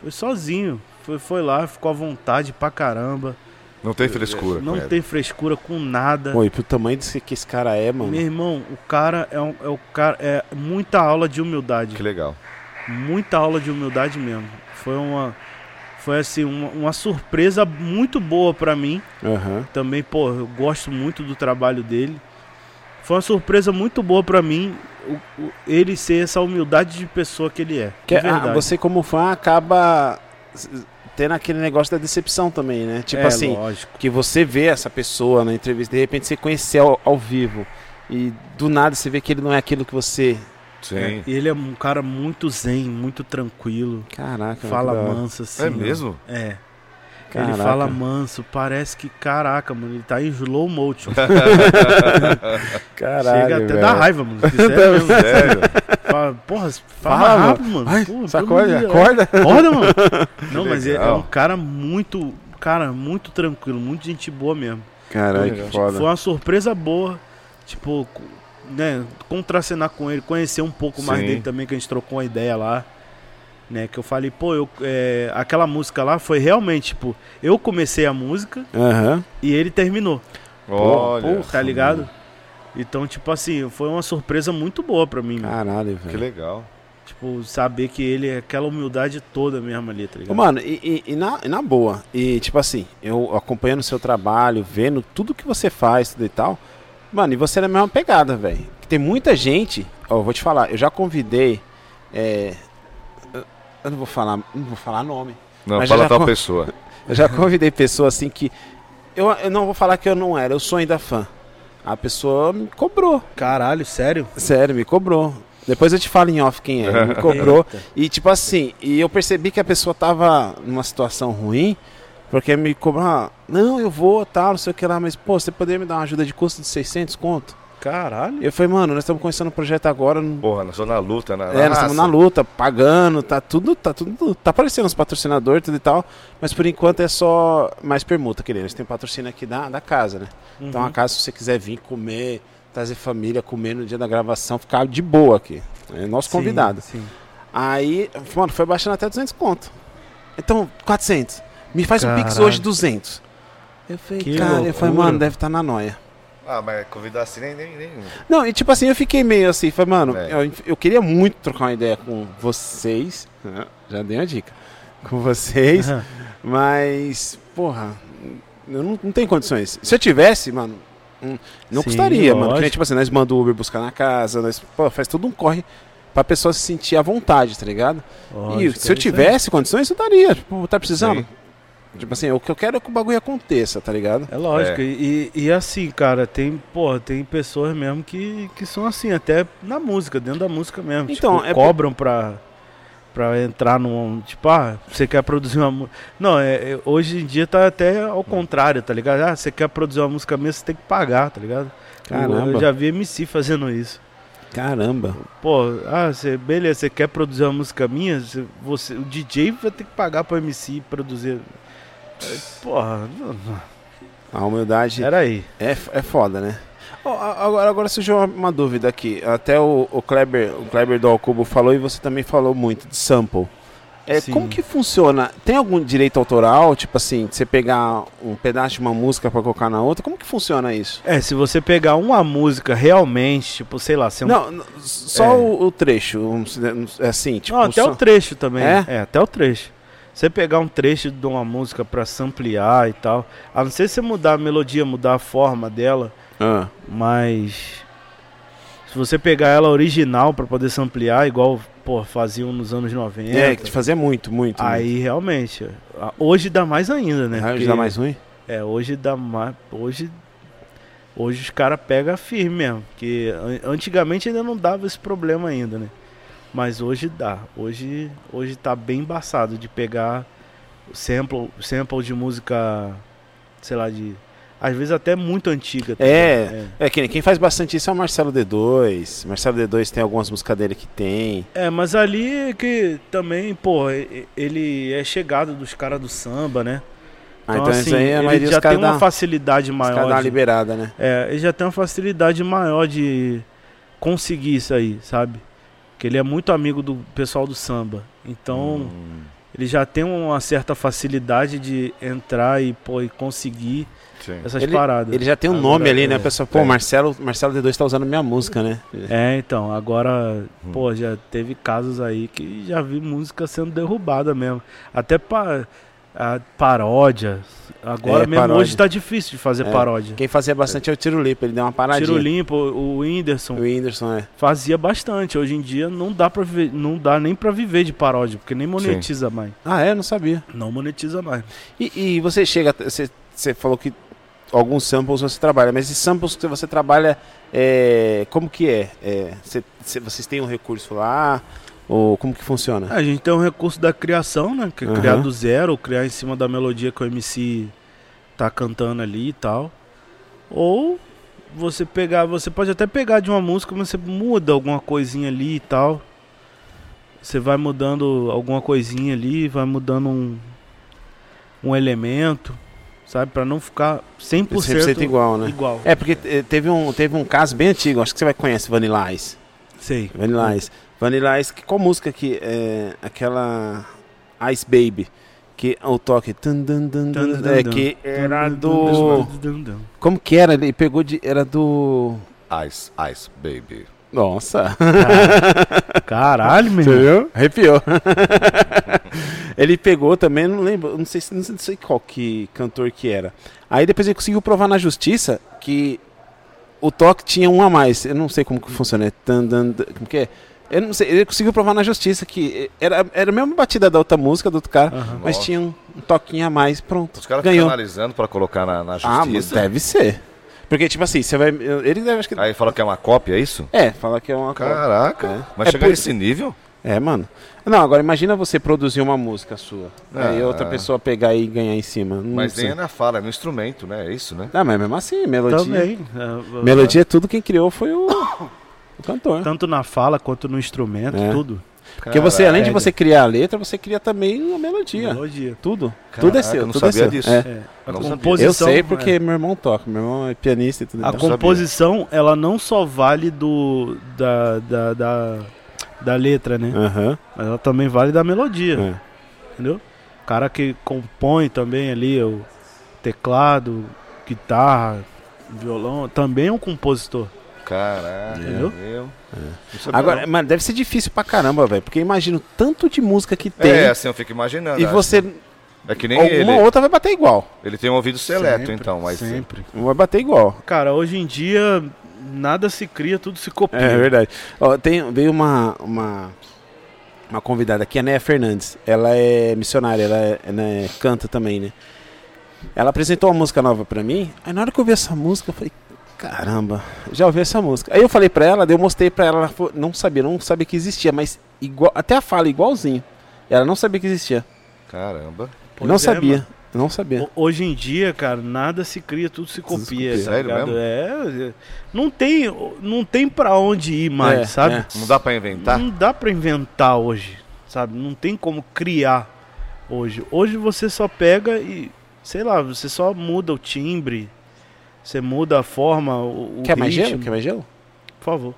Foi sozinho. Foi, foi lá, ficou à vontade pra caramba. Não tem frescura. Não tem frescura com nada. Pô, e pro tamanho desse, que esse cara é, mano. Meu irmão, o cara é, um, é o cara é muita aula de humildade. Que legal. Muita aula de humildade mesmo. Foi uma foi assim uma, uma surpresa muito boa pra mim. Aham. Também, pô, eu gosto muito do trabalho dele. Foi uma surpresa muito boa pra mim o- o- ele ser essa humildade de pessoa que ele é. Que, de ah, você, como fã, acaba tendo aquele negócio da decepção também, né? Tipo é, assim, lógico. que você vê essa pessoa na entrevista, de repente você conhecer ao, ao vivo. E do nada você vê que ele não é aquilo que você. Sim. É, e ele é um cara muito zen, muito tranquilo. Caraca, Fala da manso assim. É ó. mesmo? É. Caraca. Ele fala manso, parece que, caraca, mano, ele tá em slow motion. Caralho, Chega até velho. dar raiva, mano. Sério mesmo. Sério? Fala, porra, fala, rápido, mano. Ai, Pô, sacode, de Deus. acorda. Acorda, mano. Não, mas é, é um cara muito, cara, muito tranquilo, muito gente boa mesmo. Caralho, Legal. que foda. Foi uma surpresa boa, tipo, né, contracenar com ele, conhecer um pouco mais Sim. dele também, que a gente trocou uma ideia lá. Né, que eu falei, pô, eu, é, aquela música lá foi realmente, tipo, eu comecei a música Aham. e ele terminou. Olha. Tá ligado? Então, tipo assim, foi uma surpresa muito boa pra mim. Caralho, Que velho. legal. Tipo, saber que ele é aquela humildade toda mesmo ali, tá ligado? Mano, e, e- e na, e na boa, e tipo assim, eu acompanhando o seu trabalho, vendo tudo que você faz, tudo e tal, mano, e você é na mesma pegada, velho. Que Tem muita gente, ó, eu vou te falar, eu já convidei, é, eu- eu não vou falar, não vou falar nome, Não, Mas fala já tal con- pessoa. eu já convidei pessoas assim que, eu, eu não vou falar que eu não era, eu sou ainda fã. A pessoa me cobrou, Caralho, sério? sério, me cobrou. Depois eu te falo em off quem é, me cobrou. Eita. E tipo assim, e eu percebi que a pessoa tava numa situação ruim, porque me cobrou, ah, não, eu vou, tal, não sei o que lá, mas pô, você poderia me dar uma ajuda de custo de 600 conto? Caralho. Eu falei, mano, nós estamos começando o projeto agora. Porra, nós estamos na luta, na, é, nós estamos na raça. luta, pagando, tá tudo, tá tudo, tá aparecendo os patrocinadores tudo e tal, mas por enquanto é só mais permuta, querido. Eles têm patrocínio aqui da, da casa, né? Então Uhum. a casa, se você quiser vir comer, trazer família, comer no dia da gravação, ficar de boa aqui. É nosso Sim, convidado. Sim. Aí, mano, foi baixando até 200 conto. Então, 400. Me faz um pix hoje 200. Eu falei, Que cara, eu falei, loucura. mano, deve estar na noia. Ah, mas convidar assim nem, nem, nem. Não, e tipo assim, eu fiquei meio assim, falei, mano, É. eu, eu queria muito trocar uma ideia com vocês. Já dei uma dica. Com vocês, mas, porra, eu não, não tenho condições. Se eu tivesse, mano, hum, não Sim, custaria, mano. Que nem, lógico. tipo assim, nós mandamos o Uber buscar na casa, nós, pô, faz tudo um corre pra pessoa se sentir à vontade, tá ligado? Lógico, e é se eu aí. tivesse condições, eu daria. Tipo, tá precisando? Sim. Tipo assim, o que eu quero é que o bagulho aconteça, tá ligado? É lógico, É. E, e assim, cara, tem, porra, tem pessoas mesmo que, que são assim, até na música, dentro da música mesmo. Então, tipo, é por- cobram pra, pra entrar num. Tipo, ah, você quer produzir uma música. Não, é, é- hoje em dia tá até ao contrário, tá ligado? Ah, você quer produzir uma música mesmo, você tem que pagar, tá ligado? Caramba. Eu já vi MC fazendo isso. Caramba. Pô, ah, você, beleza, você quer produzir uma música minha? Você, você- o DJ vai ter que pagar pro MC produzir. É, Porra, não- não. A humildade era aí. é, é foda, né? A- agora, agora surgiu uma, dúvida aqui. Até o, o Kleber, o Kleber do Alcubo falou e você também falou muito de sample. É, Sim. como que funciona? Tem algum direito autoral? Tipo assim, de você pegar um pedaço de uma música pra colocar na outra? Como que funciona isso? É, se você pegar uma música realmente, tipo, sei lá, você Não, não, só É. o, o trecho. É assim, tipo. Não, até só- o trecho também. É? É? até o trecho. Você pegar um trecho de uma música pra samplear e tal, a não ser se mudar a melodia, mudar a forma dela, Ah, mas se você pegar ela original pra poder samplear, igual, pô, faziam nos anos 90, é, que fazia muito, muito. aí realmente, a- hoje dá mais ainda, né? muito. Aí Porque- dá mais ruim? É, hoje dá mais. Hoje. Hoje os caras pegam firme mesmo. Porque an- antigamente ainda não dava esse problema ainda, né? Mas hoje dá. Hoje, hoje tá bem embaçado de pegar sample, sample de música, sei lá, de. Às vezes até muito antiga. É. ligado? É, quem, quem faz bastante isso é o Marcelo D2. Marcelo D2 tem algumas músicas dele que tem. É, mas ali é que também, pô, ele é chegado dos caras do samba, né? Ah, então, isso assim, aí ele já tem uma dá, facilidade maior. dá uma de- liberada, né? É, ele já tem uma facilidade maior de conseguir isso aí, sabe? Que ele é muito amigo do pessoal do samba. Então, Hum, ele já tem uma certa facilidade de entrar e, pô, e conseguir sim. essas Ele- paradas. Ele já tem um Agora, nome ali, né? é, A pessoa, pô, tem. Marcelo, Marcelo D2 tá usando minha música, né? É, então, agora, Hum. pô, já teve casos aí que já vi música sendo derrubada mesmo. Até pa a paródia. Agora É, mesmo paródia. hoje tá difícil de fazer É. paródia. Quem fazia bastante é o Tiro Lipa, ele deu uma paradinha. Tiro limpo, o Whindersson. O Whindersson, é. fazia bastante. Hoje em dia não dá para não dá nem pra viver de paródia, porque nem monetiza mais. Ah, é? Não sabia. Não monetiza mais. E, e você chega, você, você falou que alguns samples você trabalha, mas esses samples que você trabalha, é, como que é? é você- você- vocês têm um recurso lá? Ou como que funciona? A gente tem um recurso da criação, né? Que é Aham. criar do zero, criar em cima da melodia que o MC tá cantando ali e tal. Ou você pegar, você pode até pegar de uma música, mas você muda alguma coisinha ali e tal. Você vai mudando alguma coisinha ali, vai mudando um, um elemento, sabe? Pra não ficar 100%, 100% igual, né? igual. É, porque eh, teve um, teve um caso bem antigo, acho que você vai conhecer Vanilla Ice. Sei. Vanilla Ice. Vanilla Ice, qual música que é aquela Ice Baby? Que o toque tum, dun, dun, dun, é, que era do como que era? Ele pegou de era do Ice, Ice, baby. Nossa. Caralho, meu Você irmão. viu? Arrepiou. ele pegou também, não lembro, não sei, se- não sei- não sei qual que cantor que era. Aí depois ele conseguiu provar na justiça que o toque tinha um a mais. Eu não sei como que funciona. É tan, dan, dan, como que é? Eu não sei, ele conseguiu provar na justiça que era, era a mesma batida da outra música do outro cara, Aham. mas Nossa. tinha um, um toquinho a mais, pronto. Os caras ficam ganhou. analisando pra colocar na, na Ah, mas justiça. deve ser. Porque, tipo assim, você vai. Ele deve. Acho que, Aí fala que é uma cópia, é isso? é, fala que é uma. Caraca. É. Mas É chegar por- nesse nível? É, mano. Não, agora imagina você produzir uma música sua. aí Ah. outra pessoa pegar e ganhar em cima. Não Mas nem é na fala, é no instrumento, né? É isso, né? Ah, mas mesmo assim, melodia. Também. É, Melodia é tudo quem criou foi o, o cantor. Tanto na fala quanto no instrumento, É. tudo. Porque você, além de você criar a letra, você cria também a melodia. Melodia. Tudo. Caraca, tudo é seu. eu não tudo é sabia seu. disso. É. É. A Não sabia. composição. Eu sei porque é. meu irmão toca. Meu irmão é pianista e tudo. A então. sabia. composição, ela não só vale do da, da, da, da letra, né? Aham. Mas ela também vale da melodia, é. entendeu? O cara que compõe também ali o teclado, guitarra, violão, também é um compositor. Caralho, Entendeu? meu. Sabia Agora, não. mano, deve ser difícil pra caramba, velho. Porque eu imagino tanto de música que tem. É, assim, eu fico imaginando. e você. É que nem Alguma ele. outra vai bater igual. Ele tem um ouvido seleto, Sempre, então, mas. Sempre. Vai bater igual. Cara, hoje em dia, nada se cria, tudo se copia. É verdade. Ó, tem, veio uma, uma, uma convidada aqui, a Néa Fernandes. Ela é missionária, ela, é, ela é- canta também, né? Ela apresentou uma música nova pra mim. Aí na hora que eu vi essa música, eu falei, caramba, já ouvi essa música. Aí eu falei pra ela, daí eu mostrei pra ela, ela falou, não sabia, não sabia que existia, mas igual, até a fala igualzinho. Ela não sabia que existia. Caramba. Pois não é, sabia, mano. não sabia. Ho- Hoje em dia, cara, nada se cria, tudo se Tudo se copia. tá Sério mesmo? É, não tem, não tem para onde ir mais, É, sabe? é. Não dá pra inventar? Não dá pra inventar hoje, sabe? Não tem como criar hoje. Hoje você só pega e, sei lá, você só muda o timbre, você muda a forma, o, o Quer mais ritmo, gelo? Quer mais gelo? por favor.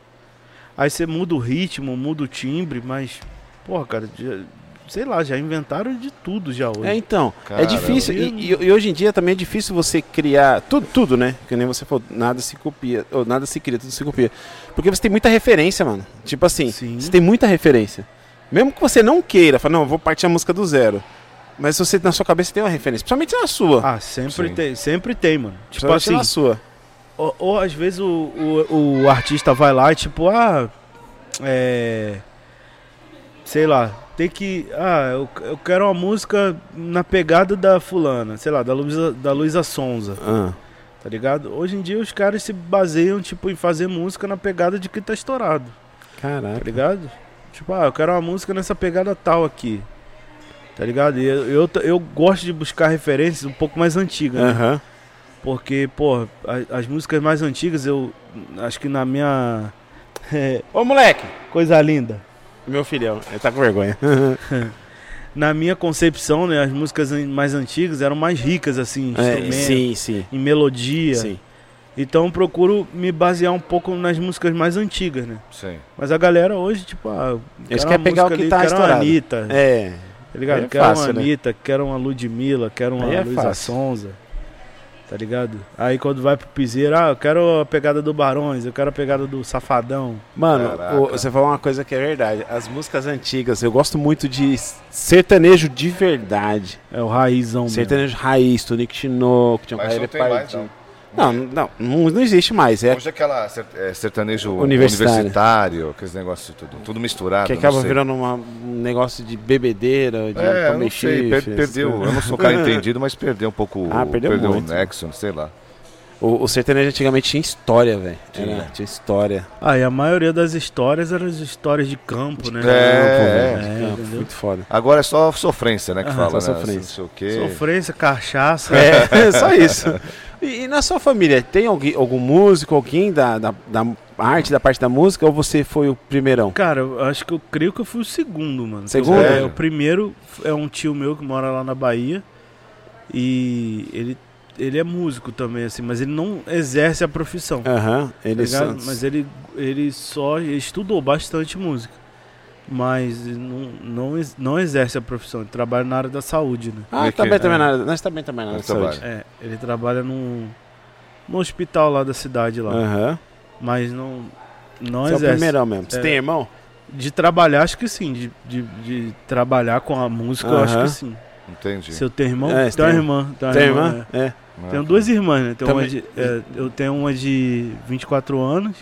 Aí você muda o ritmo, muda o timbre, mas, porra, cara, já- sei lá, já inventaram de tudo já hoje. É, então. É difícil. E, e- e hoje em dia também é difícil você criar. Tudo, tudo, né? Que nem você falou, nada se copia. Ou nada se cria, tudo se copia. Porque você tem muita referência, mano. Tipo assim, Sim. você tem muita referência. Mesmo que você não queira, fala, não, eu vou partir a música do zero. Mas você na sua cabeça tem uma referência. Principalmente na sua. Ah, sempre Sim. tem, sempre tem, mano. Tipo assim, na sua. Ou, ou às vezes o, o, o artista vai lá e tipo, ah, é. Sei lá, tem que. Ah, eu, eu quero uma música na pegada da fulana, sei lá, da Luísa, da Luísa Sonza, Ah, tá ligado? Hoje em dia os caras se baseiam, tipo, em fazer música na pegada de quem tá estourado, tá caraca. ligado? Tipo, ah, eu quero uma música nessa pegada tal aqui. Tá ligado? E eu, eu, eu gosto de buscar referências um pouco mais antigas, né? Aham. Porque, pô, a- as músicas mais antigas, eu acho que na minha. é, Ô, moleque! coisa linda. Meu filhão, ele tá com vergonha. Na minha concepção, né, as músicas mais antigas eram mais ricas, assim, em É, instrumento, sim, sim. em melodia. Sim. Então eu procuro me basear um pouco nas músicas mais antigas, né? Sim. Mas a galera hoje, tipo, ah, Eles querem pegar o que ali, tá estourado. Anitta, É. tá ligado? é quero fácil, uma né? Anitta, quero uma Ludmilla, quero uma Aí é Luísa fácil. Sonza. Tá ligado? Aí quando vai pro piseiro, ah, eu quero a pegada do Barões, eu quero a pegada do Safadão. Mano, o- você falou uma coisa que é verdade. As músicas antigas, eu gosto muito de sertanejo de verdade. É o raizão mesmo. Sertanejo raiz, Tonico Tinoco, Tião Mas Carreira Pardinho. Não, não, não, não existe mais. É Hoje é aquela é, sertanejo Universitário. universitário. aqueles negócios tudo. Tudo misturado. que não acaba sei. virando uma- um negócio de bebedeira, de É, não sei, per- perdeu. Eu não sou um cara entendido, mas perdeu um pouco. Ah, perdeu muito. o nexo, sei lá. O, o sertanejo antigamente tinha história, velho. Tinha. Tinha história. Ah, e a maioria das histórias eram as histórias de campo, né? É, Campo, é. Campo, entendeu? muito foda. Agora é só sofrência, né? Que Aham, fala, só né? sofrência. Sofrência, cachaça. É, só isso. E, e na sua família, tem alguém, algum músico, alguém da, da, da arte, da parte da música, ou você foi o primeirão? Cara, eu acho que eu creio que eu fui o segundo, mano. Segundo? É, o primeiro é um tio meu que mora lá na Bahia. E ele, ele é músico também, assim, mas ele não exerce a profissão. Aham, tá ele só- Mas ele, ele só ele estudou bastante música. Mas não, não, não exerce a profissão, ele trabalha na área da saúde, né? Ah, É também, também é. na área- nós também também na área de saúde. trabalha. É, ele trabalha num, no hospital lá da cidade lá. Aham. Mas não, não Você é o exerce. primeirão mesmo. Você É. tem irmão? De trabalhar, acho que sim. De, de, de trabalhar com a música, eu acho que sim. Entendi. Se eu tenho irmão, É, tenho uma tem- irmã. Tenho, uma Tem irmã, irmã? É. é. Tenho duas irmãs, né? Tenho uma Também- de, é, eu tenho uma de 24 anos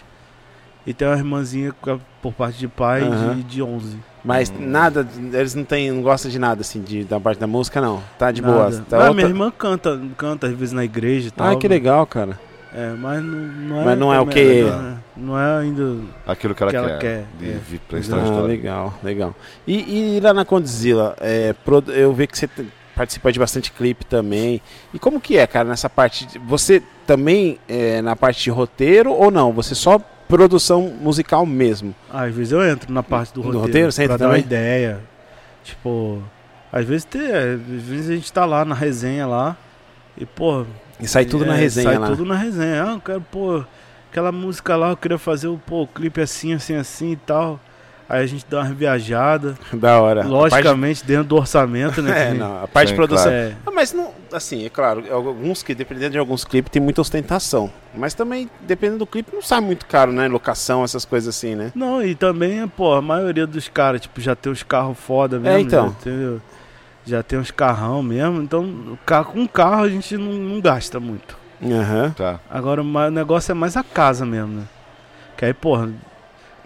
e tenho uma irmãzinha por parte de pai de, de 11. Mas Hum. nada, eles não tem, não gostam de nada assim, de, da parte da música, não. Tá de Nada. boa. Tá ah, outra- minha irmã canta, canta às vezes na igreja e tal. Ah, que legal, cara. É, mas não, não é. Mas não é o que- Não é, não é ainda. Aquilo que ela que ela quer. quer, De é. vir pra Ah, legal, legal. E, e lá na Condzilla, é, eu vi que você participa de bastante clipe também. E como que é, cara, nessa parte? de- Você também é, na parte de roteiro ou não? Você só produção musical mesmo? Ah, às vezes eu entro na parte do roteiro. roteiro você entra pra dar uma também? ideia. Tipo, às vezes, tem, é, às vezes a gente tá lá na resenha lá e, pô. E sai tudo na é, resenha sai lá. tudo na resenha. Ah, eu quero, pô, aquela música lá, eu queria fazer o pô, o clipe assim, assim, assim e tal. Aí a gente dá uma viajada. Da hora. Logicamente, dentro do orçamento, né? É, não, a parte de produção. É, Ah, mas não, assim, é claro, alguns que, dependendo de alguns clipes, tem muita ostentação. Mas também, dependendo do clipe, não sai muito caro, né? Locação, essas coisas assim, né? Não, e também, pô, a maioria dos caras, tipo, já tem os carros foda mesmo. É, então. Já tem, já tem uns carrão mesmo. Então, com carro a gente não, não gasta muito. Aham. Tá. Agora, o negócio é mais a casa mesmo, né? Que aí, porra,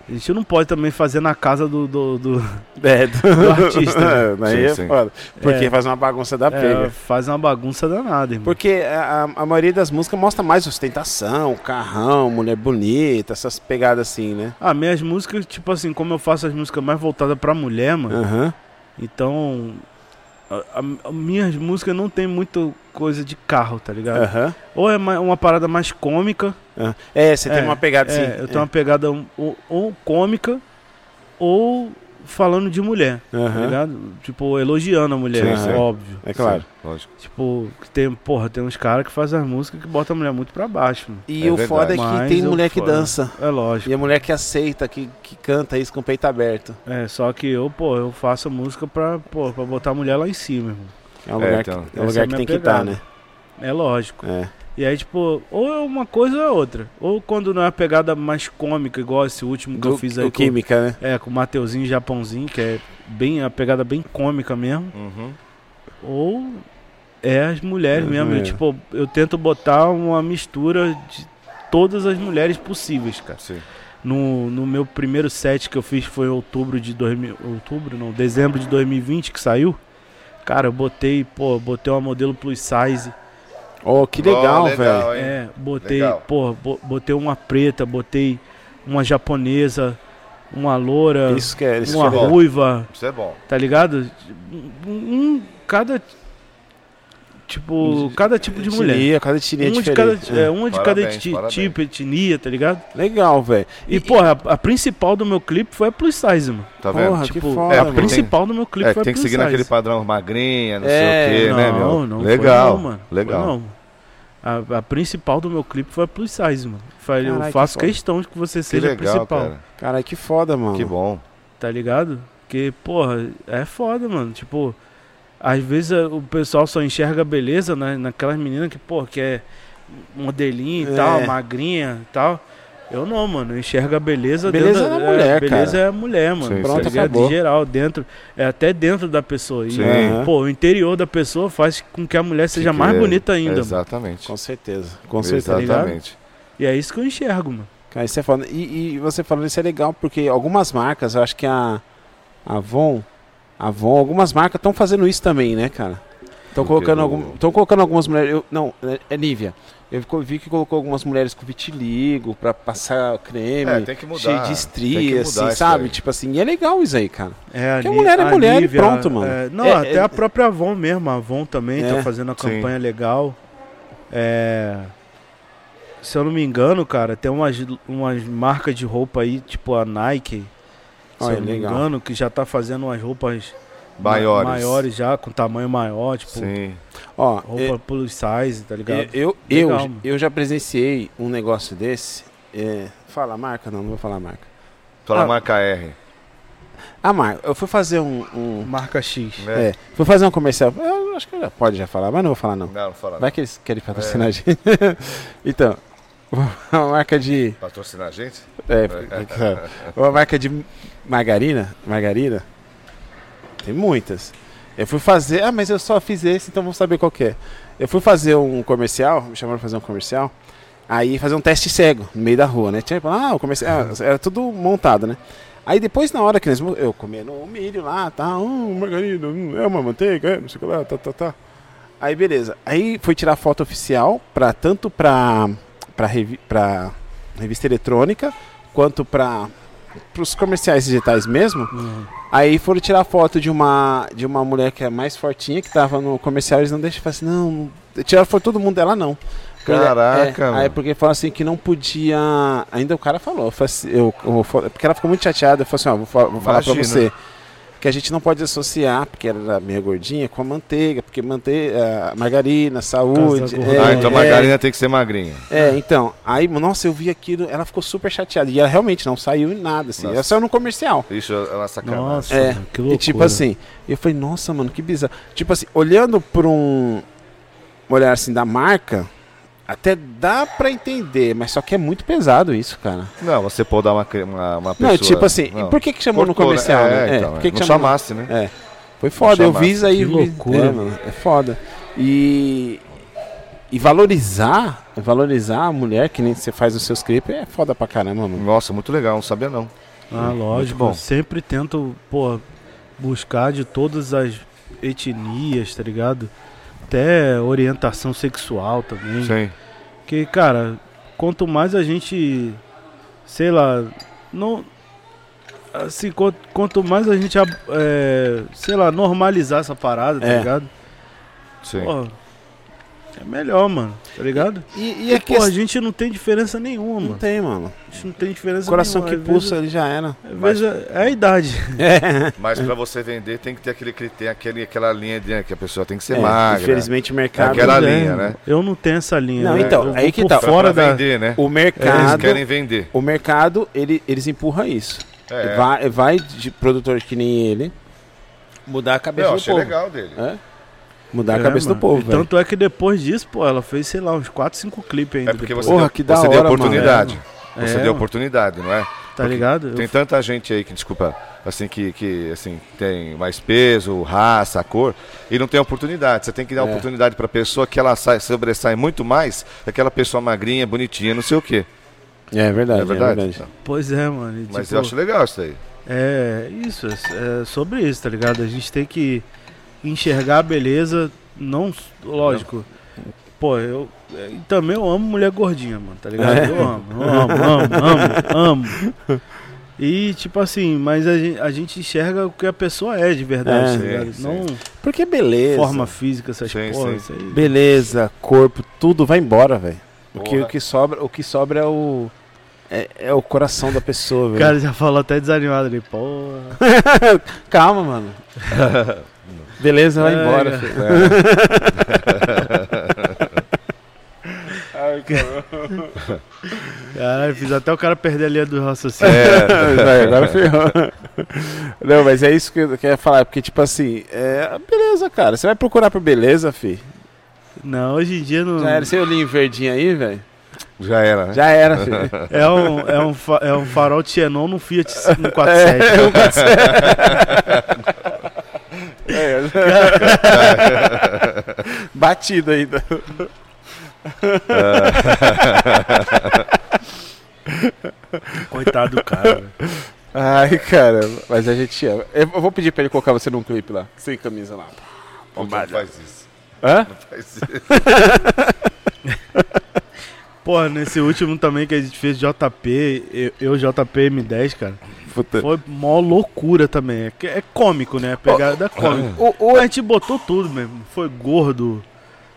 a gente não pode também fazer na casa do. do, do- É, do, Do artista, né? Daí Sim, é sim. foda. Porque É. faz uma bagunça da é, pega. faz uma bagunça danada, irmão. Porque a, a- maioria das músicas mostra mais ostentação, carrão, mulher bonita, essas pegadas assim, né? Ah, minhas músicas, tipo assim, como eu faço as músicas mais voltadas pra mulher, mano, Aham. então. A- a- a- minhas músicas não tem muita coisa de carro, tá ligado? Aham. Ou é ma- uma parada mais cômica. ah. É, você tem É, uma pegada assim. é, eu tenho uma pegada ou, ou cômica ou falando de mulher, tá Aham. ligado? Tipo, elogiando a mulher, Sim, sim. óbvio. É claro. Sim, lógico. Tipo, que tem, porra, tem uns caras que fazem as músicas que botam a mulher muito pra baixo, mano. E É o foda é verdade. que Mas tem eu mulher que foda. dança. É lógico. E a mulher que aceita, que, que canta isso com o peito aberto. É, só que eu, pô, eu faço a música pra, pô, pra botar a mulher lá em cima, irmão. É um É, lugar, então, que, é um lugar é que tem minha que estar, pegada. né? É lógico. É. E aí, tipo, ou é uma coisa ou é outra. Ou quando não é a pegada mais cômica, igual esse último que eu fiz aí o com, Química, né? é, com o Mateuzinho e Japãozinho, que é bem a pegada bem cômica mesmo. Uhum. Ou é as mulheres As mesmo. Eu, mulheres. tipo, eu tento botar uma mistura de todas as mulheres possíveis, cara. Sim. No, no meu primeiro set que eu fiz foi em outubro de 2000, outubro não, dezembro de 2020 que saiu. Cara, eu botei, pô, botei uma modelo plus size. Oh, que legal, Ó, velho. É, botei, Legal. pô, bo- botei uma preta, botei uma japonesa, uma loura, Isso que é, isso uma que é ruiva, Isso é bom. tá ligado? Um- cada tipo, cada tipo de mulher. Etnia, cada etnia é Um de cada, é, uma de cada Parabéns, eti- parabéns. tipo, etnia, tá ligado? Legal, velho. E, porra, a, a principal do meu clipe foi a plus size, mano. Tá vendo? Porra, que Tipo, foda, a mano. principal do meu clipe É, foi que tem a que plus seguir size. naquele padrão magrinha, não É, sei o quê, né, meu? Não, não foi Legal. não, mano. Legal. Foi não. A, a principal do meu clipe foi a plus size, mano. Fa- Eu que faço foda. questão de que você Que seja a legal, principal, cara. Caralho, que foda, mano. Que bom. tá ligado? Porque, porra, é foda, mano. Tipo, às vezes eh, o pessoal só enxerga beleza né, naquelas meninas que, porra, que é modelinho e É. tal, magrinha e tal. Eu não, mano. Eu enxergo a beleza Beleza dentro é a mulher, Beleza cara. é a mulher, mano. Sim, tá Pronto, ligado? acabou. Em geral, dentro. É até dentro da pessoa. E, Sim. Pô, o interior da pessoa faz com que a mulher seja Que mais é- bonita ainda, mano. Exatamente. Com certeza. Com certeza. Exatamente. E é isso que eu enxergo, mano. Cara, isso é foda. E, e você falando isso é legal, porque algumas marcas, eu acho que a a Avon, Avon, algumas marcas estão fazendo isso também, né, cara? Estão colocando, algum, colocando algumas mulheres. eu- não, é, é Nivea. Eu vi que colocou algumas mulheres com vitiligo pra passar creme, É, tem que mudar. cheio de mudar assim, sabe? aí. Tipo assim, e é legal isso aí, cara. É, Porque a a mulher é a mulher e Nivea, pronto, mano. é, não, É, até é- a própria Avon mesmo. A Avon também É. tá fazendo Sim. campanha legal. É, se eu não me engano, cara, tem umas, umas marcas de roupa aí, tipo a Nike. Se Olha, eu não legal. me engano, que já tá fazendo umas roupas ma- Maiores. maiores já, com tamanho maior, tipo, Sim. Ó, roupa plus size, tá ligado? eu, eu, Legal, eu, eu já presenciei um negócio desse. É, fala a marca? Não, não vou falar a marca. Fala Ah. marca R. A marca, eu fui fazer um. um- Marca X. é, fui fazer um comercial. Eu acho que já pode já falar, mas não vou falar não. Não, não fala. Vai que eles querem patrocinar a gente. então, uma marca de. Patrocinar a gente? É, uma marca de margarina. Margarina. Tem muitas. Eu fui fazer. Ah, mas eu só fiz esse, então vamos saber qual que é. Eu fui fazer um comercial, me chamaram pra fazer um comercial. Aí fazer um teste cego no meio da rua, né? Tipo, ah, o comercial. ah, Era tudo montado, né? Aí depois, na hora que eles. Eu comendo o milho lá, tá? Hum, margarina, hum, é uma manteiga, é, não sei o que lá, tá, tá, tá. Aí beleza. Aí fui tirar foto oficial para tanto pra, pra, revi revista eletrônica quanto para os comerciais digitais mesmo. Uhum. Aí foram tirar foto de uma de uma mulher que é mais fortinha que tava no comercial, eles não deixam, assim, não, tiraram foto todo mundo dela não. Caraca, é, Aí porque falaram assim que não podia. Ainda o cara falou, eu assim, eu, eu fa- porque ela ficou muito chateada, eu falei assim, ó, vou, vou falar Imagina. você que a gente não pode associar, porque era meio gordinha, com a manteiga, porque manteiga, margarina, saúde. É, ah, então a é, margarina tem que ser magrinha. é, então, aí, nossa, eu vi aquilo, ela ficou super chateada. E ela realmente não saiu em nada, assim. Nossa. Ela saiu no comercial. Isso é uma sacanagem. Nossa, É, mano, que loucura. E tipo assim, eu falei, nossa, mano, que bizarro. Tipo assim, olhando por um. olhar assim da marca, até dá pra entender, mas só que é muito pesado isso, cara. Não, você pode dar uma, uma, uma pessoa... não, tipo assim, não. por que que chamou no Cortou, né? comercial, É, né? então, por que é. que não chamou? chamasse, né? É. Foi foda, eu vi isso aí. Que loucura. É, mano, é foda. E. E valorizar, valorizar a mulher que nem você faz os seus clipes é foda pra caramba, mano. Nossa, muito legal, não sabia não. Ah, lógico. bom. eu sempre tento, pô, buscar de todas as etnias, tá ligado? Até orientação sexual também. Sim. Porque, cara, quanto mais a gente, sei lá, não. Assim, quanto, quanto mais a gente, é, sei lá, normalizar essa parada, tá É. ligado? Sim. Pô, é melhor, mano, tá ligado? E, E, a pô, a questão- gente não tem diferença nenhuma, Não mano. tem, mano. A gente não tem diferença Coração nenhuma. que pulsa, ele já era. Vezes é é a idade. É. Mas pra você vender tem que ter aquele critério, aquele, aquela linha de que a pessoa tem que ser É, magra. Infelizmente o mercado. Aquela é, linha, né? Eu não tenho essa linha. Não, né? então, aí que tá. Fora pra da... vender, né? O Eles mercado. querem vender. O mercado, ele, eles empurram isso. É. Vai, vai de produtor que nem ele mudar a cabeça Eu do achei povo. legal dele. É? Mudar a É, cabeça mano. do povo, velho. Tanto é que depois disso, pô, ela fez, sei lá, uns 4, 5 clipes ainda. É porque depois. você, Porra, deu, que da você deu hora, mano. oportunidade. É, Você mano. deu oportunidade, não é? Tá porque ligado? Eu- Tem tanta gente aí que, desculpa, assim, que, que assim, tem mais peso, raça, cor, e não tem oportunidade. Você tem que dar É. oportunidade pra pessoa que ela sai, sobressai muito mais daquela pessoa magrinha, bonitinha, não sei o quê. É verdade, é verdade? verdade. Então, Pois é, mano. e, Mas tipo, eu acho legal isso aí. É isso, é é sobre isso, tá ligado? A gente tem que enxergar a beleza, não. Lógico. Pô, eu. é, também eu amo mulher gordinha, mano, tá ligado? É. Eu amo, eu amo, amo, amo, amo. E tipo assim, mas a gente, a gente enxerga o que a pessoa é de verdade, É. tá ligado? Sim, Não Porque beleza. forma física, essas Sim, porra, sim. aí. Beleza, corpo, tudo vai embora, velho. O que, o que sobra, o que sobra é o é, é o coração da pessoa, O velho. cara já falou até desanimado ali, porra. Calma, mano. Beleza, vai É, embora, cara. filho. Caralho, fiz até o cara perder a linha do raciocínio. É, Vai, agora ferrou. Não, mas é isso que eu quero falar, porque tipo assim, é beleza, cara. Você vai procurar por beleza, fi. Não, hoje em dia não. Já era, esse olhinho verdinho aí, velho. já era, né? Já era, fi. É um, é, um, fa- é um farol Xenon no Fiat 147. É, um cacete. É, Batido ainda. Coitado do cara. Ai, cara, mas a gente ama. Eu vou pedir pra ele colocar você num clipe lá, sem camisa lá. Pô, Não faz isso. Hã? Não faz isso. Porra, nesse último também que a gente fez JP, eu, eu JP M10, cara. Puta. Foi mó loucura também. É, é cômico, né? A pegada é cômica. O, o, A gente botou tudo mesmo. Foi gordo.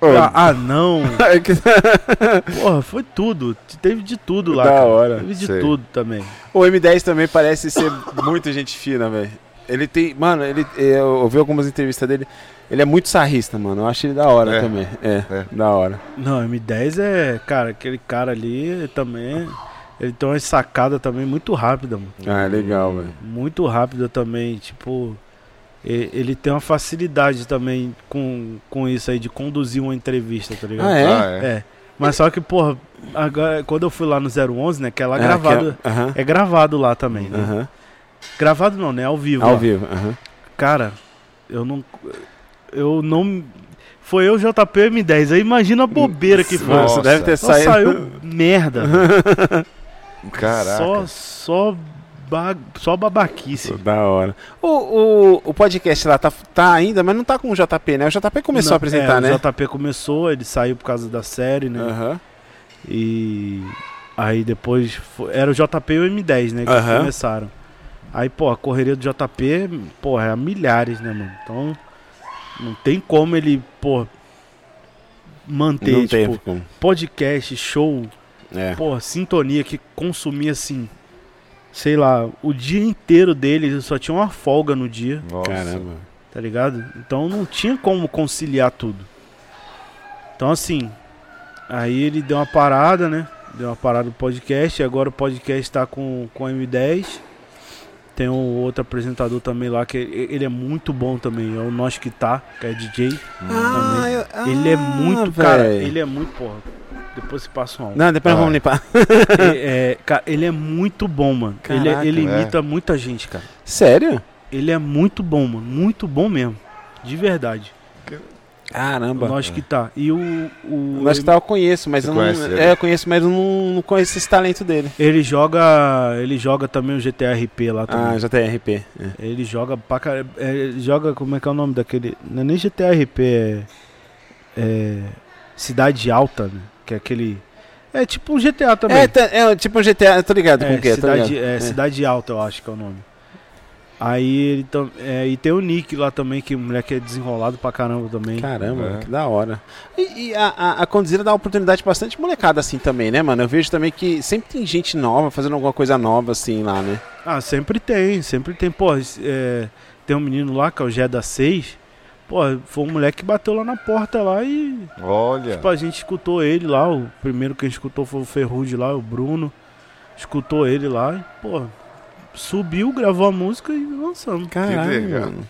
Ah, anão. é Porra, foi tudo. Teve de tudo lá. Da cara. hora. Teve de Sei. tudo também. o M10 também parece ser muito gente fina, velho. Ele tem. Mano, ele, eu ouvi algumas entrevistas dele. Ele é muito sarrista, mano. Eu acho ele da hora É. também. É, É. da hora. Não, M10 é. Cara, aquele cara ali também. Ele tem uma sacada também muito rápida, mano. Ah, é legal, velho. Muito rápida também. Tipo. Ele tem uma facilidade também com, com isso aí de conduzir uma entrevista, tá ligado? Ah, é? Ah, é. É. Mas só que, porra, agora, quando eu fui lá no 011, né? Que é lá Ah, gravado. que é- Aham. É gravado lá também, né? Aham. Gravado não, né? Ao vivo. Ao lá. vivo. aham. Cara, eu não. Eu não. Foi eu, JP M10. Aí imagina a bobeira que foi. Nossa. Deve ter Só saído. saiu merda. Caraca. Só, só, ba... só babaquice. Da hora. O, o, o podcast lá tá, tá ainda, mas não tá com o JP, né? O JP começou Não, a apresentar, é, né? O JP começou, ele saiu por causa da série, né? Aham. E aí depois foi- era o JP e o M10, né? Que Aham. começaram. Aí, pô, a correria do JP, pô, é a milhares, né, mano? Então, não tem como ele, pô, manter, Não tipo, podcast, show, É. pô, sintonia que consumia assim, sei lá, o dia inteiro dele só tinha uma folga no dia, Nossa. Caramba. tá ligado? Então não tinha como conciliar tudo. Então assim, aí ele deu uma parada, né? Deu uma parada no podcast, e agora o podcast tá com, com M10. Tem um outro apresentador também lá, que ele é muito bom também, é o Nós Que Tá, que é DJ. Ah, eu- ele é Ah, muito, cara, véi. ele é muito, porra. Depois se passa um Não, depois Ah. vamos limpar. ele, é, cara, ele é muito bom, mano. Ele, Caraca, ele é. imita muita gente, cara. Sério? Ele é muito bom, mano. Muito bom mesmo. De verdade. Caramba. Nós que tá. E o. o Nós que tá, eu conheço, mas Você eu não. conhece ele? É, eu conheço, mas eu não, não conheço esse talento dele. Ele joga. Ele joga também o GTRP lá também. Ah, já tem RP. É. Ele joga pra caralho. é, ele joga. Como é que é o nome daquele. Não é nem GTRP, é. é Cidade Alta, né? Que é aquele. É tipo um GTA também. É, tá- é tipo um GTA, tô ligado com É, o que é, cidade, ligado. é, Cidade Alta, eu acho que é o nome. Aí ele tam, é, e tem o Nick lá também, que o moleque é desenrolado pra caramba também. Caramba, É. que da hora. E, e a, a, a dá oportunidade bastante molecada assim também, né, mano? Eu vejo também que sempre tem gente nova fazendo alguma coisa nova assim lá, né? Ah, sempre tem, sempre tem. Pô, é, tem um menino lá que é o Gé da 6. Pô, foi um moleque que bateu lá na porta lá e. Olha. Tipo, a gente escutou ele lá. O primeiro que a gente escutou foi o Ferrugem lá, o Bruno. Escutou ele lá e, pô, subiu, gravou a música e lançamos. Caralho, mano.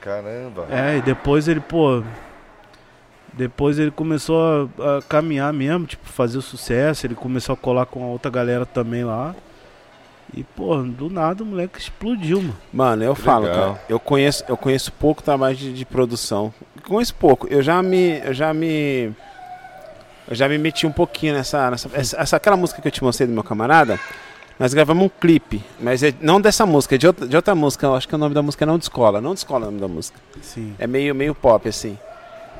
Caramba. É, e depois ele, pô. Depois ele começou a, a caminhar mesmo, tipo, fazer o sucesso. Ele começou a colar com a outra galera também lá. E, pô, do nada o moleque explodiu, mano. Mano, eu Que falo, legal. cara, eu conheço, eu conheço pouco trabalho de, de produção. Conheço pouco. Eu já me, eu já me, eu já me meti um pouquinho nessa, nessa essa, essa- aquela música que eu te mostrei do meu camarada. Nós gravamos um clipe, mas é, não dessa música, é de outra, de outra música. Eu acho que o nome da música é não descola, não descola o nome da música. Sim. É meio, meio pop assim.